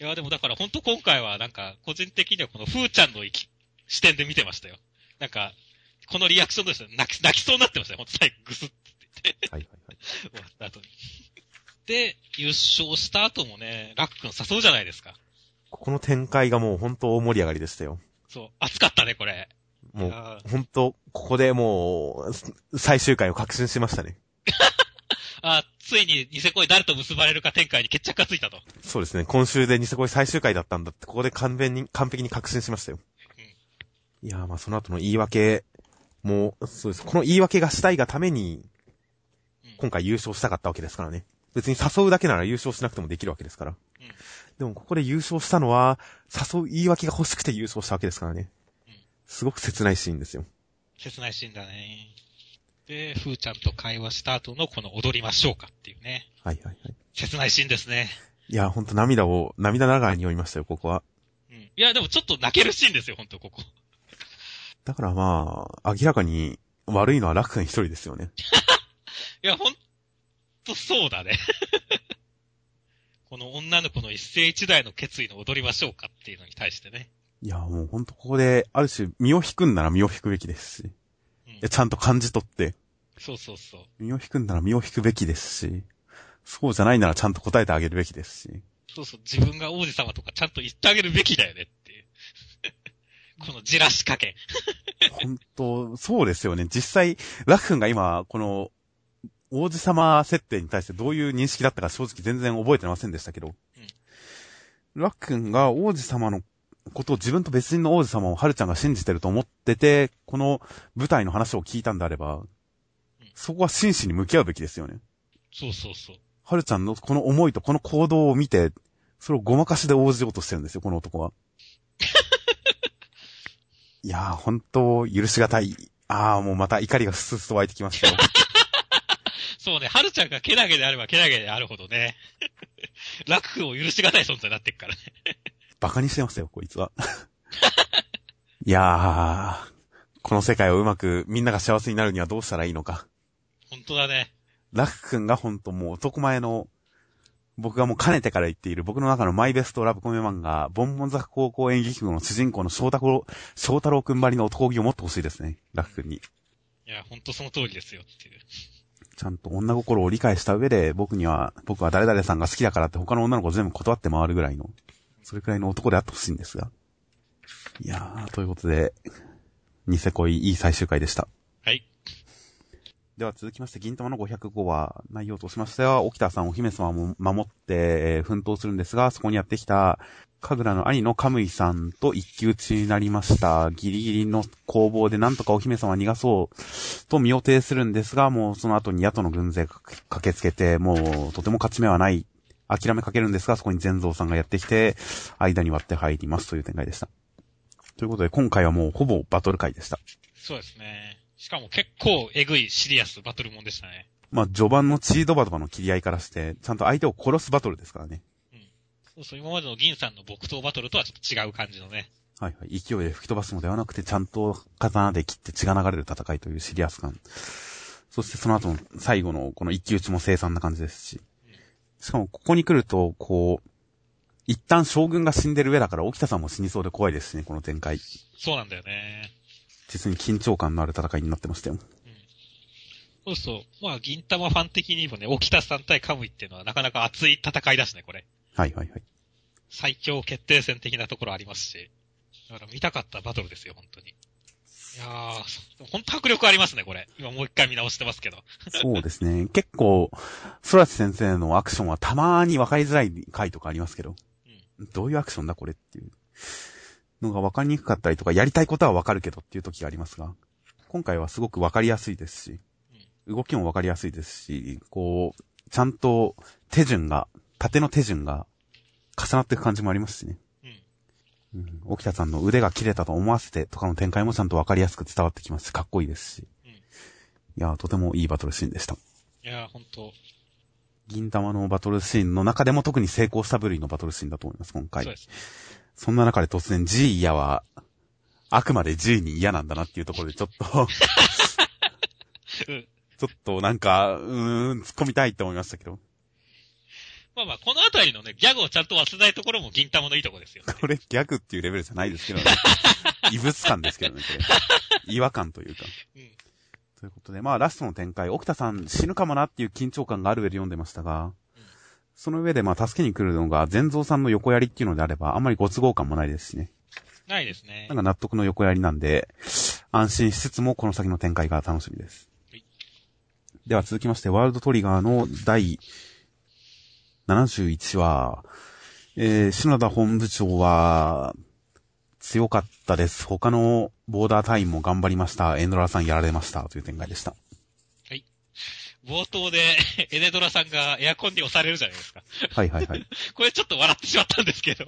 S2: いや、でもだから本当今回はなんか、個人的にはこのふーちゃんの視点で見てましたよ。なんか、このリアクションとして泣き、泣きそうになってましたよ。ほんと最後グスッって
S1: はいはいはい。
S2: 終わった後に。で、優勝した後もね、ラック君誘うじゃないですか。
S1: ここの展開がもう本当大盛り上がりでしたよ。
S2: そう、熱かったね、これ。
S1: もう、本当ここでもう、最終回を確信しましたね。
S2: あ、ついにニセ恋誰と結ばれるか展開に決着がついたと。
S1: そうですね。今週でニセ恋最終回だったんだって、ここで完全に、完璧に確信しましたよ。いやーまあその後の言い訳も、そうです。この言い訳がしたいがために
S2: うん、
S1: 今回優勝したかったわけですからね。別に誘うだけなら優勝しなくてもできるわけですから。
S2: うん
S1: でもここで優勝したのは、誘う言い訳が欲しくて優勝したわけですからね
S2: うん。
S1: すごく切ないシーンですよ。
S2: 切ないシーンだね。で、ふーちゃんと会話した後のこの踊りましょうかっていうね。
S1: はいはいはい。
S2: 切ないシーンですね。
S1: いや、ほんと涙を、涙ながらに酔いましたよ、ここは。
S2: うん。いや、でもちょっと泣けるシーンですよ、ほんと、ここ。
S1: だからまあ、明らかに悪いのは楽君一人ですよね。
S2: いや、ほんとそうだね。この女の子の一世一代の決意の踊りましょうかっていうのに対してね。
S1: いや、もうほんとここで、ある種、身を引くんなら身を引くべきですし、
S2: うん
S1: ちゃんと感じ取って、
S2: そうそうそう。
S1: 身を引くんなら身を引くべきですし、そうじゃないならちゃんと答えてあげるべきですし、
S2: そうそう、自分が王子様とかちゃんと言ってあげるべきだよねっていう。このじらし加減。
S1: 本当そうですよね。実際、ラク君が今、この、王子様設定に対してどういう認識だったか正直全然覚えてませんでしたけど、ラク君が王子様のことを自分と別人の王子様をハルちゃんが信じてると思ってて、この舞台の話を聞いたんであれば、そこは真摯に向き合うべきですよね。
S2: そうそうそう。
S1: ハルちゃんのこの思いとこの行動を見て、それをごまかしで応じようとしてるんですよ、この男は。いやー、本当許しがたい。あー、もうまた怒りがスースと湧いてきましたよ。
S2: そうね、春ちゃんがけなげであればけなげであるほどね。楽を許しがたい存在になってっからね。
S1: バカにしてますよ、こいつは。いやー、この世界をうまくみんなが幸せになるにはどうしたらいいのか。
S2: 本当だね。
S1: ラク君が本当もう男前の、僕がもうかねてから言っている僕の中のマイベストラブコメ漫画、ボンボン坂高校演劇部の主人公の翔太郎、翔太郎くんばりの男気を持ってほしいですね、ラク君に。
S2: いや、本当その通りですよっていう。
S1: ちゃんと女心を理解した上で、僕には、僕は誰々さんが好きだからって他の女の子全部断って回るぐらいの、それくらいの男であってほしいんですが。いやー、ということで、ニセ恋いい最終回でした。
S2: はい。
S1: では続きまして、銀玉の505話、内容としましては、沖田さんお姫様を守って、えー、奮闘するんですが、そこにやってきた、神楽の兄のカムイさんと一騎打ちになりました。ギリギリの攻防でなんとかお姫様逃がそうと身を挺するんですが、もうその後に野党の軍勢が駆けつけて、もうとても勝ち目はない。諦めかけるんですが、そこに全蔵さんがやってきて、間に割って入りますという展開でした。ということで、今回はもうほぼバトル回でした。
S2: そうですね。しかも結構エグいシリアスバトルもんでしたね。
S1: まあ、序盤のチードバとかの切り合いからして、ちゃんと相手を殺すバトルですからね。
S2: そうそう、今までの銀さんの木刀バトルとはちょっと違う感じのね。
S1: はいはい。勢いで吹き飛ばすのではなくて、ちゃんと刀で切って血が流れる戦いというシリアス感。そしてその後の最後のこの一騎打ちも凄惨な感じですし。しかもここに来ると、こう、一旦将軍が死んでる上だから沖田さんも死にそうで怖いですしね、この展開。
S2: そうなんだよね。
S1: 実に緊張感のある戦いになってましたよ。
S2: そうそう。まあ、銀玉ファン的にもね、沖田さん対カムイっていうのはなかなか熱い戦いだしね、これ。
S1: はいはいはい。
S2: 最強決定戦的なところありますし。だから見たかったバトルですよ、本当に。いやー、本当迫力ありますね、これ。今もう一回見直してますけど。
S1: そうですね。結構、空知先生のアクションはたまーに分かりづらい回とかありますけど。うん、どういうアクションだ、これっていうのが分かりにくかったりとか、やりたいことは分かるけどっていう時がありますが、今回はすごく分かりやすいですし、動きも分かりやすいですし、こう、ちゃんと手順が、縦の手順が重なっていく感じもありますしね。うん。うん。沖田さんの腕が切れたと思わせてとかの展開もちゃんとわかりやすく伝わってきますし、かっこいいですし。うん。いやとてもいいバトルシーンでした。
S2: いやほんと。
S1: 銀玉のバトルシーンの中でも特に成功した部類のバトルシーンだと思います、今回。そうです、ね。そんな中で突然 G 嫌は、あくまで G に嫌なんだなっていうところでちょっとうん、ちょっとなんか、うーん、突っ込みたいって思いましたけど。
S2: まあまあ、このあたりのね、ギャグをちゃんと忘れないところも銀玉のいいとこですよ、
S1: ね。これギャグっていうレベルじゃないですけどね。異物感ですけどね、これ。違和感というか。うん。ということで、まあ、ラストの展開、沖田さん死ぬかもなっていう緊張感がある上で読んでましたが、うん、その上でまあ、助けに来るのが、全蔵さんの横やりっていうのであれば、あんまりご都合感もないですしね。
S2: ないですね。
S1: なんか納得の横やりなんで、安心しつつもこの先の展開が楽しみです。はい、では続きまして、ワールドトリガーの第71話、えー、篠田本部長は、強かったです。他のボーダー隊員も頑張りました。エンドラさんやられました。という展開でした。
S2: はい。冒頭で、エネドラさんがエアコンに押されるじゃないですか。
S1: はいはいはい。
S2: これちょっと笑ってしまったんですけど。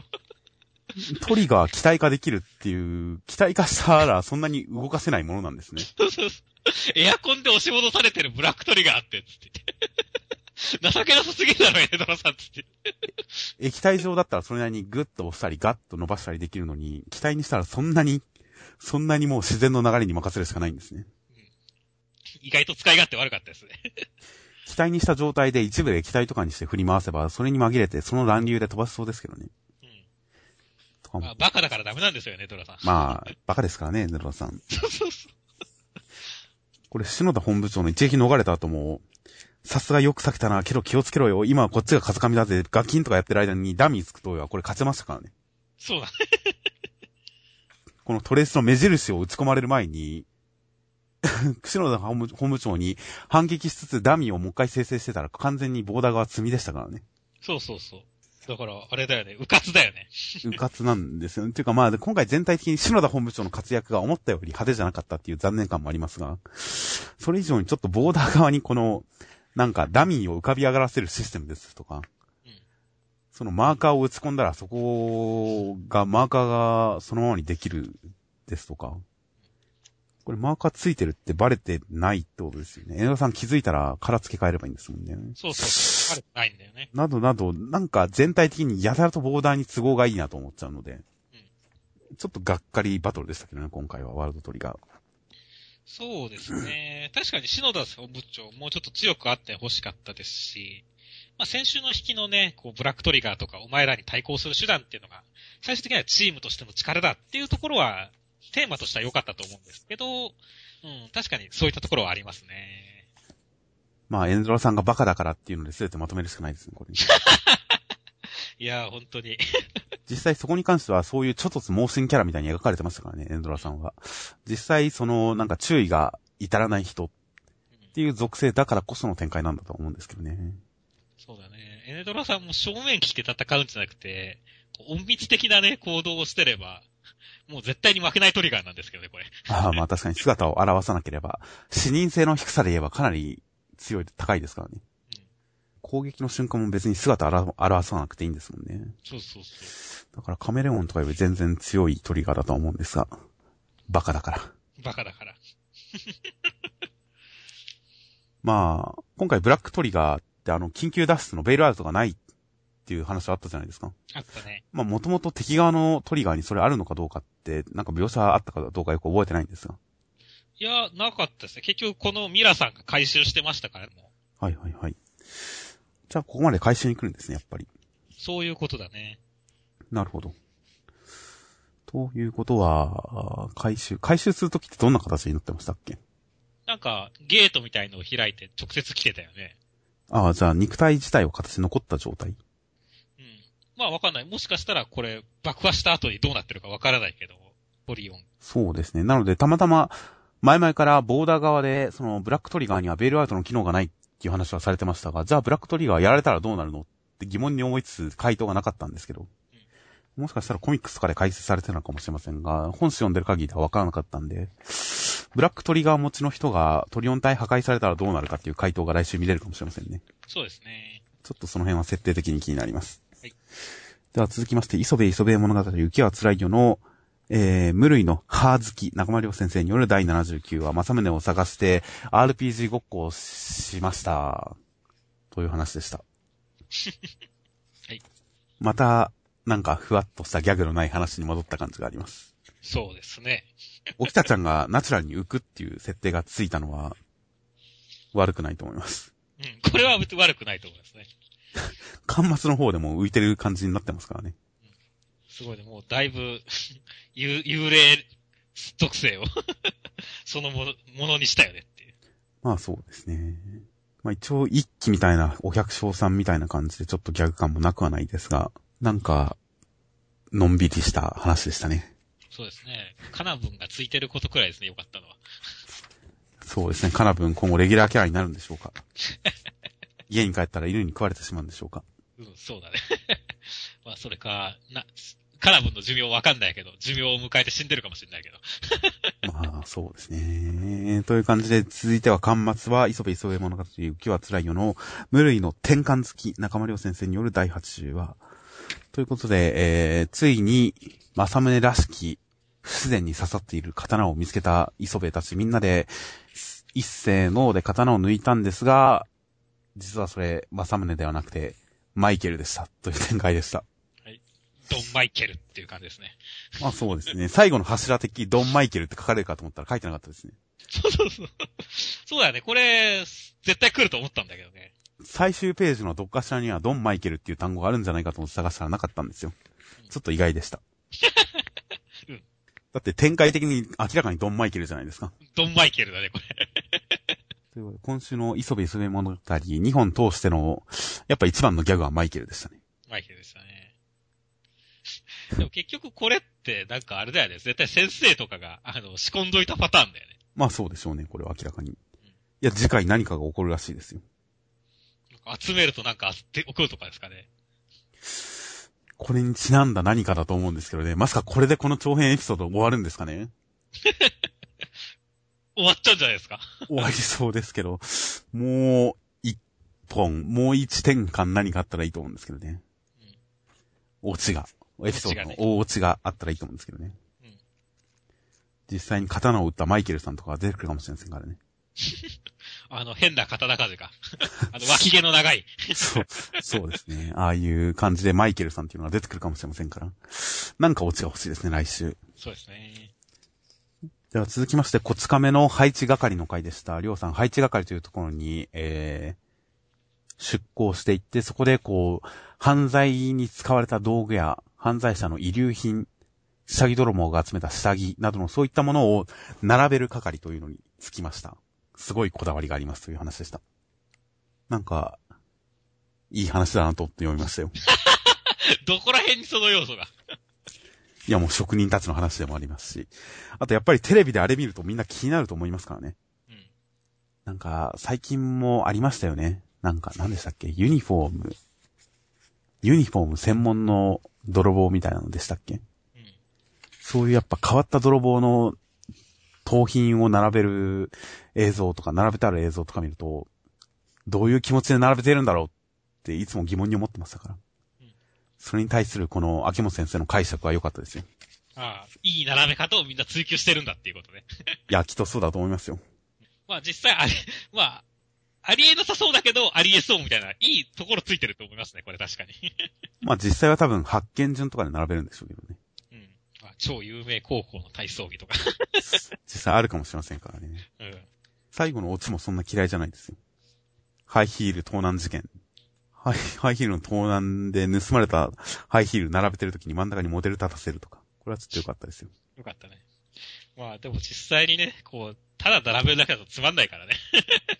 S1: トリガー機体化できるっていう、機体化したらそんなに動かせないものなんですね。そうそうそ
S2: う。エアコンで押し戻されてるブラックトリガーって、つって。情けなさすぎるだろ、エドラさんつって。
S1: 液体状だったらそれなりにグッと押したりガッと伸ばしたりできるのに、気体にしたらそんなに、そんなにもう自然の流れに任せるしかないんですね。うん、
S2: 意外と使い勝手悪かったですね。
S1: 気体にした状態で一部で液体とかにして振り回せば、それに紛れてその乱流で飛ばせそうですけどね。うん。
S2: とかも。まあ、バカだからダメなんですよね、ドラさん。
S1: まあ、バカですからね、ドラさん。そうそうそう。これ、篠田本部長の一撃逃れた後も、さすがよく避けたな、けど気をつけろよ。今こっちが風上だぜ。ガキンとかやってる間にダミーつくとはこれ勝ちましたからね。
S2: そうだね。
S1: このトレースの目印を打ち込まれる前に、篠田本部本部長に反撃しつつダミーをもう一回生成してたら完全にボーダー側積みでしたからね。
S2: そうそうそう。だから、あれだよね。うかつだよね。
S1: うかつなんですよね。ていうかまあ、今回全体的に篠田本部長の活躍が思ったより派手じゃなかったっていう残念感もありますが、それ以上にちょっとボーダー側にこの、なんかダミーを浮かび上がらせるシステムですとか、うん、そのマーカーを打ち込んだらそこが、マーカーがそのままにできるですとか、これマーカーついてるってバレてないってことですよね。江田さん気づいたら殻付け替えればいいんですもんね。
S2: そうそう。バレてないんだよね。
S1: などなど、なんか全体的にやたらとボーダーに都合がいいなと思っちゃうので、うん、ちょっとがっかりバトルでしたけどね、今回はワールドトリガー。
S2: そうですね。確かに篠田総部長、もうちょっと強くあって欲しかったですし、まあ、先週の引きのね、こう、ブラックトリガーとか、お前らに対抗する手段っていうのが、最終的にはチームとしての力だっていうところは、テーマとしては良かったと思うんですけど、うん、確かにそういったところはありますね。
S1: まあ、エンドラさんがバカだからっていうので全てまとめるしかないですね、これ。
S2: いやー、本当に。
S1: 実際そこに関してはそういうちょっとつ盲信キャラみたいに描かれてましたからね、エンドラさんは。実際そのなんか注意が至らない人っていう属性だからこその展開なんだと思うんですけどね。
S2: そうだね。エネドラさんも正面来て戦うんじゃなくて、隠密的なね、行動をしてれば、もう絶対に負けないトリガーなんですけどね、これ。
S1: ああ、まあ確かに姿を表さなければ、視認性の低さで言えばかなり強い、高いですからね。
S2: うん
S1: 攻撃の瞬間も別に姿を表さなくていいんですもんね。
S2: そうそうそう。
S1: だからカメレオンとかより全然強いトリガーだとは思うんですが、バカだから。
S2: バカだから。
S1: まあ、今回ブラックトリガーってあの、緊急脱出のベイルアウトがないっていう話あったじゃないですか。
S2: あったね。
S1: まあ、もともと敵側のトリガーにそれあるのかどうかって、なんか描写あったかどうかよく覚えてないんですが。
S2: いや、なかったですね。結局このミラさんが回収してましたから、もう。
S1: はいはいはい。じゃあ、ここまで回収に来るんですね、やっぱり。
S2: そういうことだね。
S1: なるほど。ということは、回収、回収するときってどんな形になってましたっけ？
S2: なんか、ゲートみたいのを開いて直接来てたよね。
S1: ああ、じゃあ肉体自体は形残った状態？
S2: うん。まあわかんない。もしかしたらこれ、爆破した後にどうなってるかわからないけど、ポリオン。
S1: そうですね。なので、たまたま、前々からボーダー側で、そのブラックトリガーにはベールアウトの機能がないっていう話はされてましたが、じゃあブラックトリガーやられたらどうなるのって疑問に思いつつ回答がなかったんですけど、もしかしたらコミックスとかで解説されてるのかもしれませんが、本誌読んでる限りではわからなかったんで、ブラックトリガー持ちの人がトリオン体破壊されたらどうなるかっていう回答が来週見れるかもしれませんね。
S2: そうですね。
S1: ちょっとその辺は設定的に気になります。
S2: はい
S1: では続きまして、磯部磯部物語雪は辛いよの、えー、無類のハー好き、中間良先生による第79話、正宗を探して RPG ごっこをしました。という話でした。
S2: はい。
S1: また、なんかふわっとしたギャグのない話に戻った感じがあります。
S2: そうですね。
S1: 沖田ちゃんがナチュラルに浮くっていう設定がついたのは、悪くないと思います。
S2: うん。これは悪くないと思いますね。
S1: 端末の方でも浮いてる感じになってますからね。
S2: すごいね。もうだいぶ、幽幽霊属性を そのものものにしたよねっていう。
S1: まあそうですね。まあ一応一期みたいな、お百姓さんみたいな感じでちょっとギャグ感もなくはないですが、なんか、のんびりした話でしたね。
S2: そうですね。カナブンがついてることくらいですね、よかったのは。
S1: そうですね。カナブン今後レギュラーキャラになるんでしょうか。家に帰ったら犬に食われてしまうんでしょうか。
S2: うん、そうだね。まあ、それか、な、カナブンの寿命わかんないけど、寿命を迎えて死んでるかもしれないけど。
S1: まあそうですね。という感じで、続いては端末は、磯部磯部物語浮きは辛いよの、無類の転換付き中間良先生による第80話。ということで、えー、ついに、正宗らしき、不自然に刺さっている刀を見つけた磯部たちみんなで、一斉ので刀を抜いたんですが、実はそれ、正宗ではなくて、マイケルでした。という展開でした。
S2: ドンマイケルっていう感じですね。
S1: まあそうですね。最後の柱的ドンマイケルって書かれるかと思ったら書いてなかったですね。
S2: そうそうそう。そうだよね。これ、絶対来ると思ったんだけどね。
S1: 最終ページのどっかしらにはドンマイケルっていう単語があるんじゃないかと思って探したらなかったんですよ。ちょっと意外でした。
S2: う ん
S1: だって展開的に明らかにドンマイケルじゃないですか。
S2: ドンマイケルだね、これ。
S1: ということで今週の磯部磯部物語2本通しての、やっぱ一番のギャグはマイケルでしたね。
S2: マイケルでしたね。でも結局これって、なんかあれだよね。絶対先生とかが、あの、仕込んどいたパターンだよね。
S1: まあそうでしょうね、これは明らかに。いや、次回何かが起こるらしいですよ。
S2: 集めるとなんかあって送るとかですかね。
S1: これにちなんだ何かだと思うんですけどね。まさかこれでこの長編エピソード終わるんですかね
S2: 終わっちゃうんじゃないですか。
S1: 終わりそうですけど、もう一本、もう一転換何かあったらいいと思うんですけどね。オチが、エピソードの大オチがあったらいいと思うんですけどね。
S2: うん
S1: 実際に刀を撃ったマイケルさんとかが出てくるかもしれませんからね。
S2: あの、変な刀鍛冶が。あの、脇毛の長い。
S1: そう、そうですね。ああいう感じでマイケルさんっていうのが出てくるかもしれませんから。なんかオチが欲しいですね、来週。
S2: そうですね。
S1: では続きまして、こち亀の配置係の回でした。りょうさん、配置係というところに、えー、出向していって、そこでこう、犯罪に使われた道具や、犯罪者の遺留品、下着泥棒が集めた下着などのそういったものを並べる係というのにつきました。すごいこだわりがありますという話でした。なんか、いい話だなと読みましたよ。
S2: どこら辺にその要素が？
S1: いやもう職人たちの話でもありますし。あとやっぱりテレビであれ見るとみんな気になると思いますからね。
S2: うん。
S1: なんか、最近もありましたよね。なんか、何でしたっけ？ユニフォーム。ユニフォーム専門の泥棒みたいなのでしたっけ？
S2: うん。
S1: そういうやっぱ変わった泥棒の盗品を並べる映像とか、並べてある映像とか見ると、どういう気持ちで並べてるんだろうっていつも疑問に思ってましたから
S2: うん。
S1: それに対するこの秋元先生の解釈は良かったですよ。
S2: ああ、いい並べ方をみんな追求してるんだっていうことね。
S1: いや、きっとそうだと思いますよ。
S2: まあ実際あり、まあ、ありえなさそうだけど、ありえそうみたいな、いいところついてると思いますね、これ確かに。
S1: まあ実際は多分発見順とかで並べるんでしょうけどね。
S2: うん。まあ、超有名高校の体操着とか。
S1: 実際あるかもしれませんからね。
S2: うん。
S1: 最後のオチもそんな嫌いじゃないですよ。ハイヒール盗難事件。ハイ、ハイヒールの盗難で盗まれたハイヒール並べてる時に真ん中にモデル立たせるとか。これはちょっと良かったですよ。
S2: よかったね。まあでも実際にね、こう、ただ並べるだけだとつまんないからね。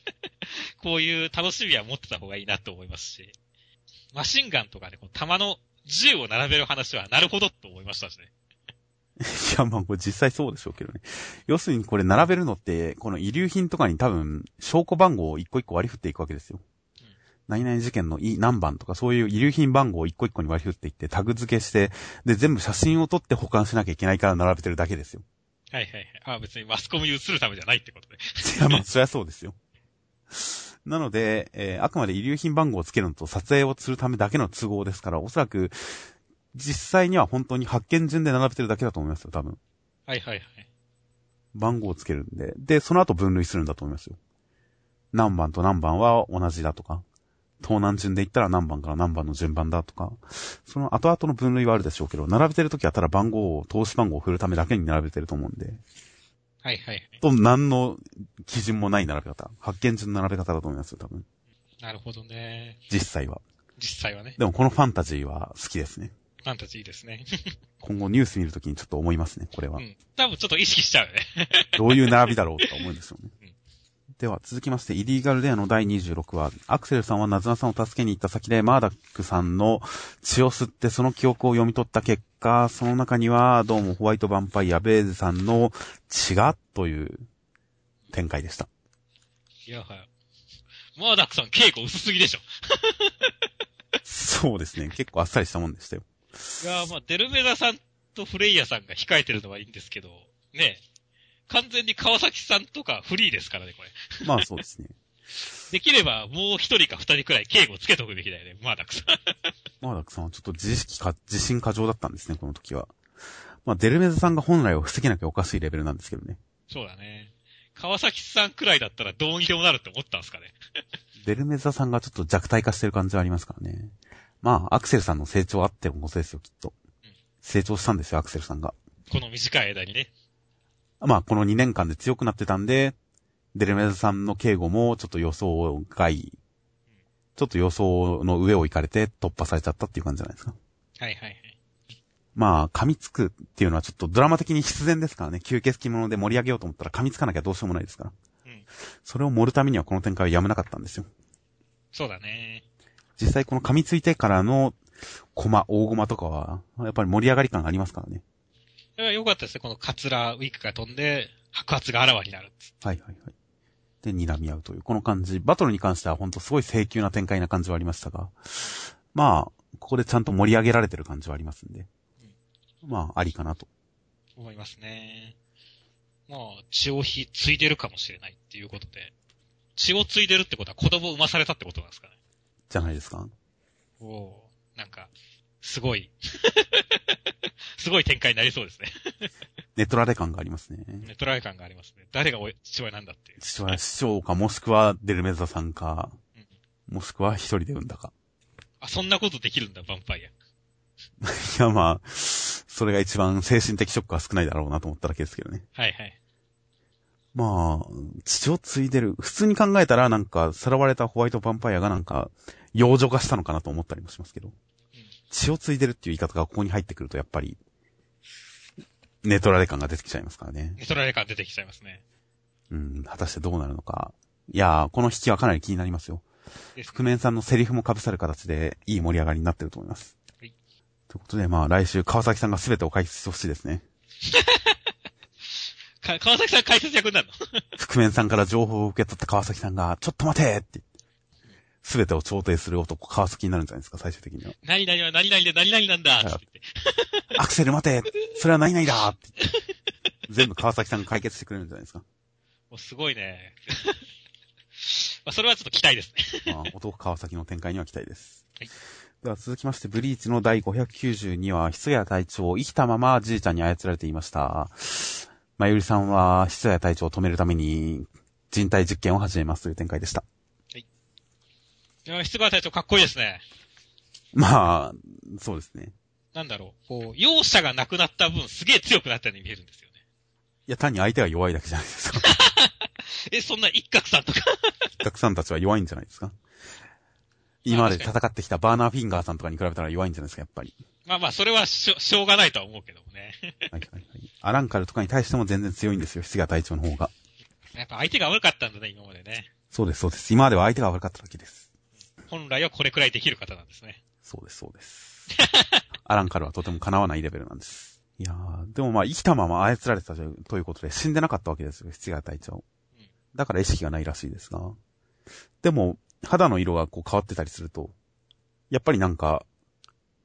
S2: こういう楽しみは持ってた方がいいなと思いますし。マシンガンとかで、こう弾の銃を並べる話はなるほどと思いましたしね。
S1: いや、まあこれ実際そうでしょうけどね。要するにこれ並べるのって、この遺留品とかに多分、証拠番号を一個一個割り振っていくわけですよ。
S2: うん
S1: 何々事件のい何番とかそういう遺留品番号を一個一個に割り振っていってタグ付けして、で、全部写真を撮って保管しなきゃいけないから並べてるだけですよ。
S2: はいはいはい。あ別にマスコミに映るためじゃないってことで。
S1: いや、まあ、そりゃそうですよ。なので、えーあくまで遺留品番号をつけるのと撮影をするためだけの都合ですから、おそらく、実際には本当に発見順で並べてるだけだと思いますよ、多分。
S2: はいはいはい。
S1: 番号をつけるんで。で、その後分類するんだと思いますよ。何番と何番は同じだとか、盗難順で言ったら何番から何番の順番だとか、その後々の分類はあるでしょうけど、並べてるときはただ番号を、投資番号を振るためだけに並べてると思うんで、
S2: はいはいはい。
S1: と、何の基準もない並べ方。発見順の並べ方だと思いますよ、多分。
S2: なるほどね。
S1: 実際は。
S2: 実際はね。
S1: でもこのファンタジーは好きですね。
S2: ファンタジーですね。
S1: 今後ニュース見るときにちょっと思いますね、これは
S2: う。ん。多分ちょっと意識しちゃうよね。
S1: どういう並びだろうとか思うんですよね
S2: うん。
S1: では続きまして、イリーガルデアの第26話、アクセルさんはナズナさんを助けに行った先でマーダックさんの血を吸ってその記憶を読み取った結果、その中にはどうもホワイトヴァンパイアベーズさんの血がという展開でした。
S2: いや、はい。マーダックさん稽古薄すぎでしょ。
S1: そうですね。結構あっさりしたもんでしたよ。
S2: いや、まあ、デルメダさんとフレイヤさんが控えてるのはいいんですけど、ね完全に川崎さんとかフリーですからね、これ。
S1: まあそうですね。
S2: できればもう一人か二人くらい警護つけとくべきだよね、マーダックさん。
S1: マーダックさんはちょっと自意識か、自信過剰だったんですね、この時は。まあ、デルメズさんが本来を防げなきゃおかしいレベルなんですけどね。
S2: そうだね。川崎さんくらいだったらどうにでもなるって思ったんですかね。
S1: デルメザさんがちょっと弱体化してる感じはありますからね。まあ、アクセルさんの成長あってもことですよ、きっと
S2: うん。
S1: 成長したんですよ、アクセルさんが。
S2: この短い間にね。
S1: まあ、この2年間で強くなってたんで、デルメザさんの警護もちょっと予想外、ちょっと予想の上を行かれて突破されちゃったっていう感じじゃないですか。
S2: はいはいはい。
S1: まあ、噛みつくっていうのはちょっとドラマ的に必然ですからね。吸血鬼物で盛り上げようと思ったら噛みつかなきゃどうしようもないですから。
S2: うん。
S1: それを盛るためにはこの展開はやめなかったんですよ。
S2: そうだね。
S1: 実際この噛みついてからの、コマ、大ゴマとかは、やっぱり盛り上がり感がありますからね。
S2: だから良かったですね。このカツラウィッグが飛んで、白髪があらわになる。
S1: はいはいはい。で、睨み合うという、この感じ。バトルに関してはほんとすごい請求な展開な感じはありましたが、まあ、ここでちゃんと盛り上げられてる感じはありますんで、まあ、ありかなと。
S2: 思いますね。まあ、血をひ、継いでるかもしれないっていうことで。血を継いでるってことは子供を産まされたってことなんですかね。
S1: じゃないですか。
S2: おおーなんか、すごい、すごい展開になりそうで すね。
S1: ネトラレ感がありますね。
S2: ネトライ感がありますね。誰がお父親なんだっていう。
S1: 父親、師匠か、もしくはデルメザさんか、
S2: うん
S1: もしくは一人で産んだか。
S2: あ、そんなことできるんだ、ヴァンパイア。
S1: いや、まあ、それが一番精神的ショックは少ないだろうなと思っただけですけどね。
S2: はいはい。
S1: まあ、血を継いでる。普通に考えたらなんか、さらわれたホワイトヴァンパイアがなんか、幼女化したのかなと思ったりもしますけど。血を継いでるっていう言い方がここに入ってくると、やっぱり、ネトラレ感が出てきちゃいますからね。
S2: ネトライ感出てきちゃいますね。
S1: うん、果たしてどうなるのか。いやー、この引きはかなり気になりますよ。覆面さんのセリフも被さる形で、いい盛り上がりになってると思います。
S2: はい
S1: ということで、まあ、来週、川崎さんが全てを解決してほしいですね。
S2: か川崎さん解説役になるの？
S1: 覆面さんから情報を受け取った川崎さんが、ちょっと待てってすべてを調停する男、川崎になるんじゃないですか、最終的には。
S2: 何々は何々で何々なんだって言って。
S1: アクセル待てそれは何々だって言って。全部川崎さんが解決してくれるんじゃないですか。
S2: もうすごいね。まあ、それはちょっと期待ですね。
S1: まあ、男川崎の展開には期待です。
S2: はい
S1: では続きまして、ブリーチの第592話、室谷隊長、生きたままじいちゃんに操られていました。まゆりさんは、室谷隊長を止めるために、人体実験を始めますという展開でした。
S2: いや、室川隊長かっこいいですね。
S1: まあ、そうですね。
S2: なんだろう。こう、容赦がなくなった分、すげえ強くなったように見えるんですよね。
S1: いや、単に相手が弱いだけじゃないですか。
S2: え、そんな一角さんとか？
S1: お客さんたちは弱いんじゃないですか。今まで戦ってきたバーナーフィンガーさんとかに比べたら弱いんじゃないですか、やっぱり。
S2: まあまあ、それはしょしょうがないとは思うけどもね。
S1: はいはいはい。アランカルとかに対しても全然強いんですよ、室谷隊長の方が。
S2: やっぱ相手が悪かったんだね、今までね。
S1: そうです、そうです。今までは相手が悪かっただけです。
S2: 本来はこれくらいできる方なんですね。
S1: そうです、そうです。アランカルはとても叶わないレベルなんです。いやー、でもまあ生きたまま操られてたということで死んでなかったわけですよ、室谷隊長。だから意識がないらしいですが。でも、肌の色がこう変わってたりすると、やっぱりなんか、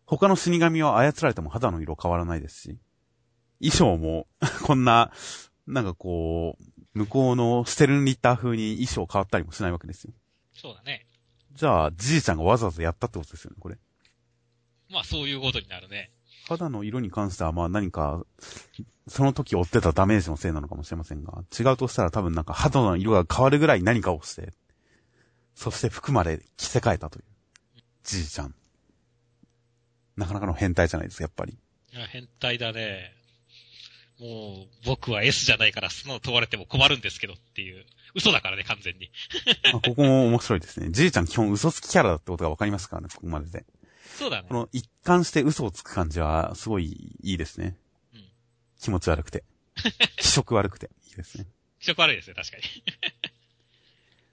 S1: 他の死神は操られても肌の色変わらないですし、衣装も、こんな、なんかこう、向こうのステルンリッター風に衣装変わったりもしないわけですよ。
S2: そうだね。
S1: じゃあ、じいちゃんがわざわざやったってことですよね、これ。
S2: まあ、そういうことになるね。
S1: 肌の色に関しては、まあ何か、その時負ってたダメージのせいなのかもしれませんが、違うとしたら多分なんか肌の色が変わるぐらい何かをして、そして服まで着せ替えたという。じいちゃん。なかなかの変態じゃないですか、やっぱり。
S2: いや、変態だね。もう、僕は S じゃないから、その問われても困るんですけどっていう。嘘だからね、完全に。
S1: まあここも面白いですね。じいちゃん基本嘘つきキャラだってことがわかりますからね、ここまでで。
S2: そうだね
S1: こ。の一貫して嘘をつく感じは、すごいいいですね。
S2: うん
S1: 気持ち悪くて。気色悪くて。いいですね。
S2: 気色悪いですよ、確かに。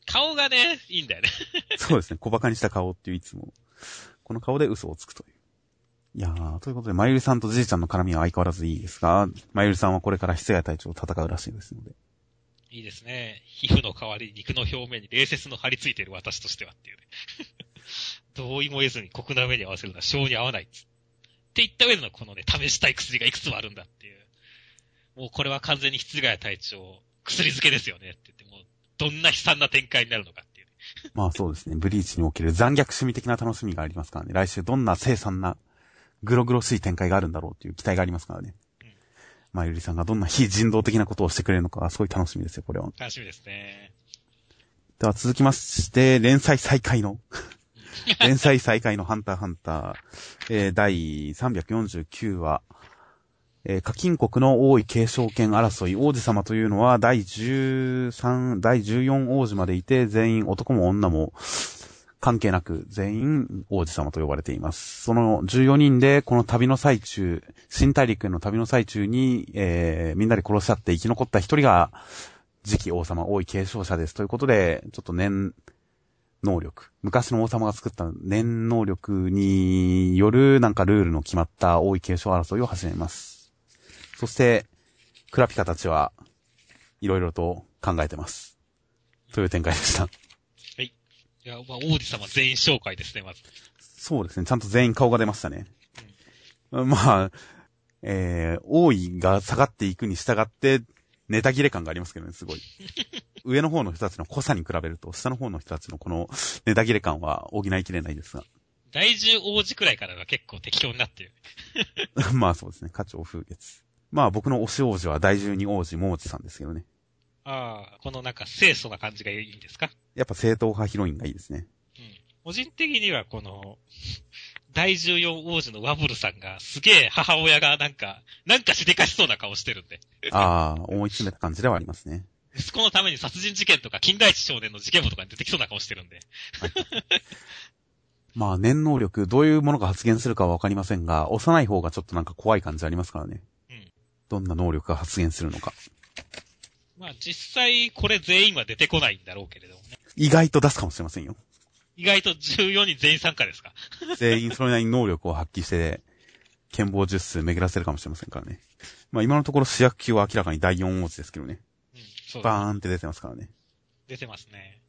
S2: 顔がね、いいんだよね。
S1: そうですね。小馬鹿にした顔っていういつも、この顔で嘘をつくという。いやー、ということで、まゆりさんとじいちゃんの絡みは相変わらずいいですが、まゆりさんはこれから室谷隊長と戦うらしいですので。
S2: いいですね。皮膚の代わりに肉の表面に冷雪の張り付いている私としてはっていうね。同意も得ずに酷な目に合わせるのは性に合わないっつ。って言った上でのこのね、試したい薬がいくつもあるんだっていう。もうこれは完全に室谷隊長、薬漬けですよねって言って、もう、どんな悲惨な展開になるのかっていう、ね。
S1: まあそうですね。ブリーチにおける残虐趣味的な楽しみがありますからね。来週どんな凄惨な、グログロしい展開があるんだろうという期待がありますからね。
S2: うん
S1: まゆりさんがどんな非人道的なことをしてくれるのか、すごい楽しみですよ、これは。
S2: 楽しみですね。
S1: では続きまして、連載再開の、連載再開のハンターハンター、えー第349話、えー、課金国の王位継承権争い、王子様というのは第13、第14王子までいて、全員男も女も関係なく全員王子様と呼ばれています。その14人でこの旅の最中、新大陸への旅の最中に、えーみんなで殺し合って生き残った一人が次期王様、王位継承者です。ということで、ちょっと念、能力。昔の王様が作った念能力によるなんかルールの決まった王位継承争いを始めます。そして、クラピカたちはいろいろと考えてます。という展開でした。
S2: いや、まあ、王子様全員紹介ですね、まず。
S1: そうですね。ちゃんと全員顔が出ましたね。まあ、えー、王位が下がっていくに従って、ネタ切れ感がありますけどね、すごい。上の方の人たちの濃さに比べると、下の方の人たちのこのネタ切れ感は補いきれないですが。
S2: 第10王子くらいからが結構適当になってる。
S1: まあそうですね。花鳥風月。まあ僕の推し王子は第十二王子、桃地さんですけどね。
S2: ああ、このなんか清楚な感じがいいんですか？
S1: やっぱ正統派ヒロインがいいですね。
S2: うん。個人的にはこの、第14王子のワブルさんが、すげえ母親がなんか、なんかしでかしそうな顔してるんで。
S1: ああ、思い詰めた感じではありますね。
S2: 息子のために殺人事件とか、近代一少年の事件簿とかに出てきそうな顔してるんで。
S1: まあ念能力、どういうものが発現するかはわかりませんが、幼い方がちょっとなんか怖い感じありますからね。
S2: うん
S1: どんな能力が発現するのか。
S2: まあ実際、これ全員は出てこないんだろうけれどもね。
S1: 意外と出すかもしれませんよ。
S2: 意外と14人全員参加ですか？
S1: 全員それなりに能力を発揮して、剣謀術数巡らせるかもしれませんからね。まあ今のところ主役級は明らかに第4王子ですけどね。
S2: うん、そう
S1: バーンって出てますからね。
S2: 出てますね。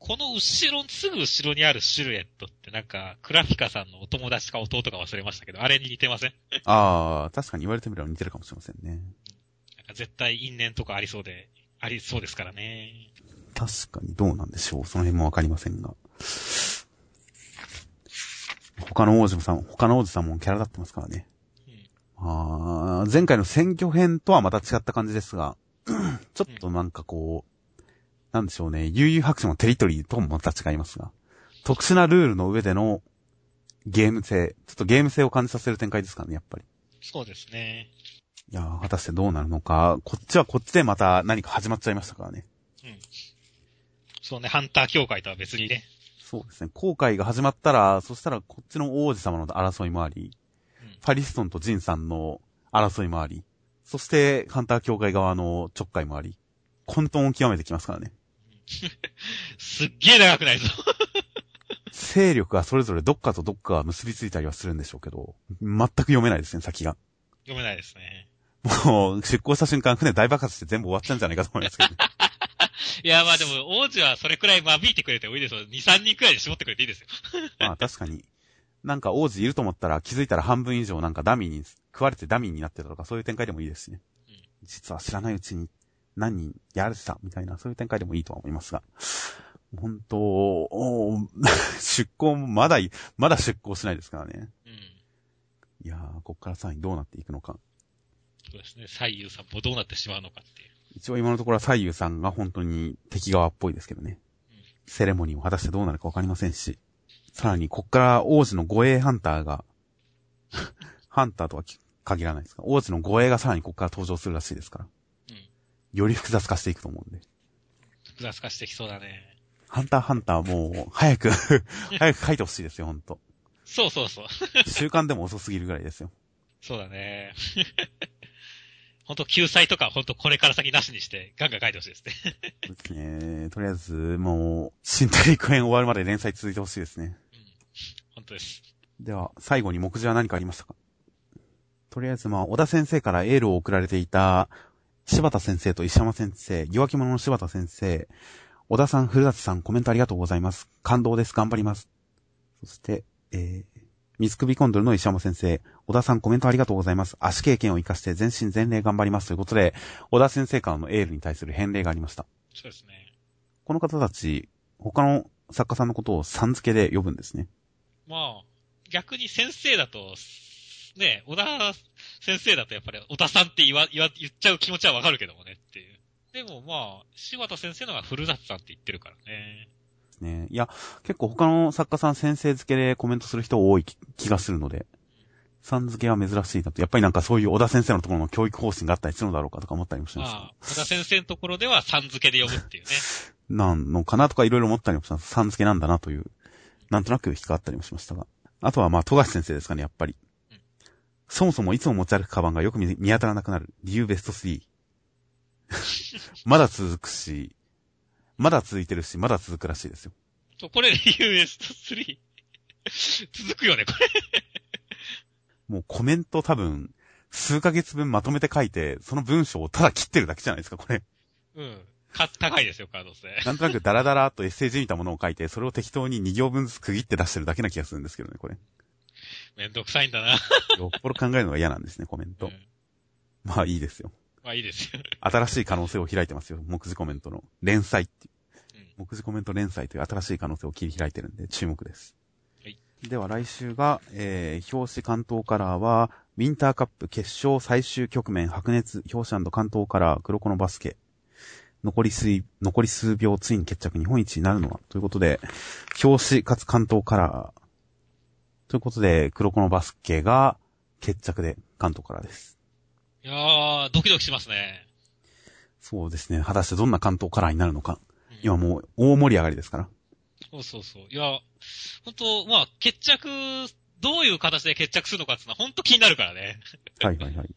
S2: この後ろ、すぐ後ろにあるシルエットってなんか、クラフィカさんのお友達か弟か忘れましたけど、あれに似てません？
S1: ああ、確かに言われてみれば似てるかもしれませんね。
S2: か絶対因縁とかありそうで、ありそうですからね。
S1: 確かにどうなんでしょう。その辺もわかりませんが。他の王子さん、他の王子さんもキャラ立ってますからね。
S2: うん。
S1: あー前回の選挙編とはまた違った感じですが、ちょっとなんかこう、なんでしょうね、悠々白書のテリトリーともまた違いますが、特殊なルールの上でのゲーム性、ちょっとゲーム性を感じさせる展開ですからね、やっぱり。
S2: そうですね。
S1: いやー、果たしてどうなるのか、こっちはこっちでまた何か始まっちゃいましたからね。
S2: うん。そうね、ハンター協会とは別にね。
S1: そうですね、後悔が始まったら、そしたらこっちの王子様の争いもあり、
S2: うん。
S1: パリストンとジンさんの争いもあり、そして、ハンター協会側のちょっかいもあり、混沌を極めてきますからね。
S2: すっげえ長くないぞ。
S1: 勢力がそれぞれどっかとどっかが結びついたりはするんでしょうけど、全く読めないですね、先が。
S2: 読めないですね。
S1: もう、出港した瞬間、船大爆発して全部終わっちゃうんじゃないかと思いますけど、ね、
S2: いや、まあでも、王子はそれくらい間引いてくれてもいいですよ。2、3人くらいで絞ってくれていいですよ。
S1: まあ確かに、なんか王子いると思ったら気づいたら半分以上なんかダミーに、食われてダミーになってたとか、そういう展開でもいいですしね。
S2: うん
S1: 実は知らないうちに何人やられてたみたいな、そういう展開でもいいとは思いますが。本当、出港もまだい、まだ出港しないですからね。
S2: うん。
S1: いやー、こっからさらにどうなっていくのか。
S2: そうですね。左右さんもどうなってしまうのかっていう。
S1: 一応今のところは左右さんが本当に敵側っぽいですけどね。
S2: うん
S1: セレモニーも果たしてどうなるかわかりませんし。さらに、こっから王子の護衛ハンターが、ハンターとは限らないですが、王子の護衛がさらにこっから登場するらしいですから。
S2: うん。
S1: より複雑化していくと思うんで。
S2: 複雑化してきそうだね。
S1: ハンターハンターもう、早く、早く書いてほしいですよ、ほんと。
S2: そうそうそう。
S1: 週刊でも遅すぎるぐらいですよ。
S2: そうだね。本当救済とか本当これから先なしにして、ガンガン書いてほしいですね。
S1: ね。とりあえず、もう、シンタリーク編終わるまで連載続いてほしいですね。
S2: うん。本当です。
S1: では、最後に目次は何かありましたか？とりあえず、まあ、小田先生からエールを送られていた、柴田先生と石山先生、弱気者の柴田先生、小田さん、古舘さん、コメントありがとうございます。感動です。頑張ります。そして、えー、水首コンドルの石山先生、小田さんコメントありがとうございます。足経験を活かして全身全霊頑張ります。ということで、小田先生からのエールに対する返礼がありました。
S2: そうですね。
S1: この方たち、他の作家さんのことをさん付けで呼ぶんですね。
S2: まあ、逆に先生だと、ね、小田先生だとやっぱり小田さんって言わ、言わ、言っちゃう気持ちはわかるけどもねっていう。でもまあ、柴田先生のが古舘さんって言ってるからね。
S1: ね。いや、結構他の作家さん先生付けでコメントする人多い気気がするので、さん付けは珍しいなと。やっぱりなんかそういう小田先生のところの教育方針があったりするのだろうかとか思ったりもしました。
S2: まあ、小田先生のところではさん付けで呼ぶっていうね。
S1: なんのかなとかいろいろ思ったりもします。さん付けなんだなという、なんとなく引っかかったりもしましたが。あとはまあ、富樫先生ですかね、やっぱり
S2: うん。
S1: そもそもいつも持ち歩くカバンがよく見見当たらなくなる。理由ベスト3。まだ続くし、まだ続いてるし、まだ続くらしいですよ。
S2: とこれ US3 続くよね、これ。
S1: もうコメント多分、数ヶ月分まとめて書いて、その文章をただ切ってるだけじゃないですか、これ。
S2: うん。か、高いですよ、カード性。
S1: なんとなくダラダラとエッセージみたいなものを書いて、それを適当に2行分ずつ区切って出してるだけな気がするんですけどね、これ。
S2: めんどくさいんだな。
S1: よっぽど考えるのが嫌なんですね、コメント。
S2: うん
S1: まあいいですよ。
S2: まあいいですよ。
S1: 新しい可能性を開いてますよ。目次コメントの連載っていう
S2: うん。
S1: 目次コメント連載という新しい可能性を切り開いてるんで注目です。
S2: はい
S1: では来週が、えー、表紙関東カラーは、ウィンターカップ決勝最終局面白熱、表紙関東カラー黒子のバスケ。残り数、残り数秒ついに決着日本一になるのはということで、表紙かつ関東カラー。ということで、黒子のバスケが決着で関東カラーです。
S2: いやー、ドキドキしますね。
S1: そうですね。果たしてどんな関東カラーになるのか。
S2: うん
S1: 今もう大盛り上がりですから。
S2: そうそうそう。いや、本当まあ、決着、どういう形で決着するのかっていうのは本当気になるからね。
S1: はいはいはい。い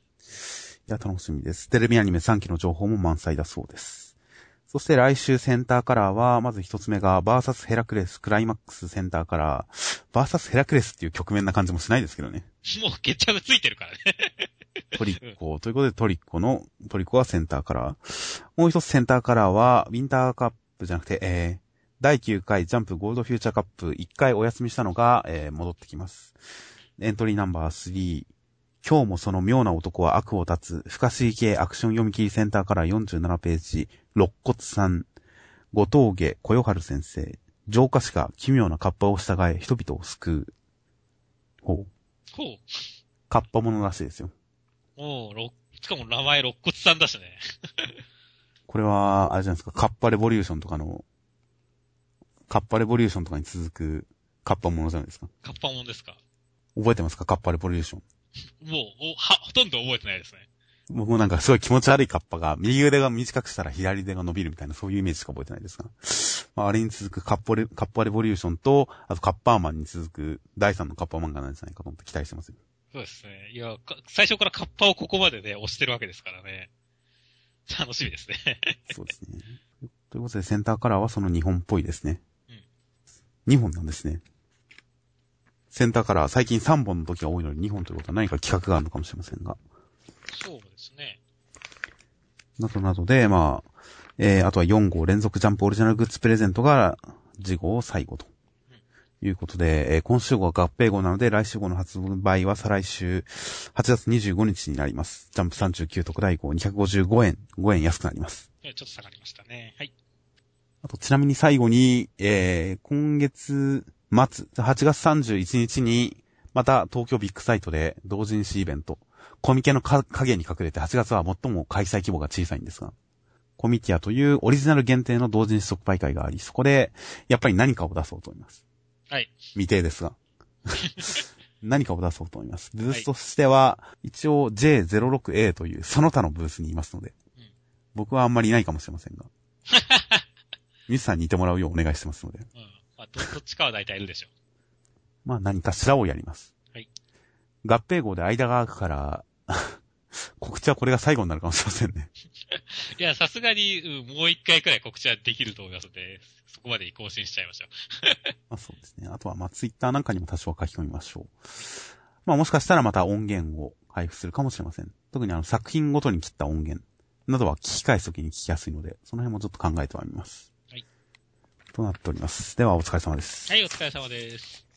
S1: や、楽しみです。テレビアニメ3期の情報も満載だそうです。そして来週センターカラーは、まず一つ目が、バーサスヘラクレスクライマックスセンターカラー。バーサスヘラクレスっていう局面な感じもしないですけどね。
S2: もう決着ついてるからね。
S1: トリッコということでトリッコの、トリッコがセンターカラー。もう一つセンターカラーは、ウィンターカップじゃなくて、えー、第9回ジャンプゴールドフューチャーカップ1回お休みしたのが、えー、戻ってきます。エントリーナンバー3、今日もその妙な男は悪を立つ、不可思議系アクション読み切りセンターカラー47ページ、肋骨さん、後藤家小夜春先生、浄化師が奇妙なカッパを従え人々を救う。ほう。
S2: ほう。
S1: カッパものらしいですよ。
S2: おう、しかも名前肋骨さんだしね。
S1: これは、あれじゃないですか、カッパレボリューションとかの、カッパレボリューションとかに続くカッパものじゃないですか。
S2: カッパもんですか？
S1: 覚えてますか？カッパレボリューション。
S2: もう、お、は、ほとんど覚えてないですね。
S1: 僕もなんかすごい気持ち悪いカッパが、右腕が短くしたら左腕が伸びるみたいな、そういうイメージしか覚えてないですが。まあ、あれに続くカッパレ、カッパレボリューションと、あとカッパーマンに続く第3のカッパー漫画なんじゃないかと思って期待してます
S2: そうですね。いや、最初からカッパをここまでね、押してるわけですからね。楽しみですね。
S1: そうですね。ということで、センターカラーはその2本っぽいですね。うん。2本なんですね。センターカラー、最近3本の時が多いのに2本ということは何か企画があるのかもしれませんが。
S2: そうですね。
S1: などなどで、まあ、えー、あとは4号連続ジャンプオリジナルグッズプレゼントが次号最後と。いうことで、えー、今週号は合併号なので、来週号の発売は再来週、8月25日になります。ジャンプ39特大号255円、5円安くなります。
S2: ちょっと下がりましたね。はい。
S1: あと、ちなみに最後に、えー、今月末、8月31日に、また東京ビッグサイトで同人誌イベント、コミケの影に隠れて8月は最も開催規模が小さいんですが、コミティアというオリジナル限定の同人誌即売会があり、そこで、やっぱり何かを出そうと思います。
S2: はい。
S1: 未定ですが。何かを出そうと思います。ブースとしては、一応 J06A というその他のブースにいますので、うん、僕はあんまりいないかもしれませんが、ミスさんにいてもらうようお願いしてますので。うん。
S2: まあ、ど、どっちかは大体いるでしょう。
S1: まあ何かしらをやります。
S2: はい。
S1: 合併号で間が空くから、告知はこれが最後になるかもしれませんね。
S2: いや、さすがに、うん、もう一回くらい告知はできると思いますので、そこまでに更新しちゃいましょう。
S1: ま あそうですね。あとは、まあツイッターなんかにも多少書き込みましょう。まあもしかしたらまた音源を配布するかもしれません。特にあの作品ごとに切った音源などは聞き返すときに聞きやすいので、その辺もちょっと考えてはみます。
S2: はい。
S1: となっております。ではお疲れ様です。
S2: はい、お疲れ様です。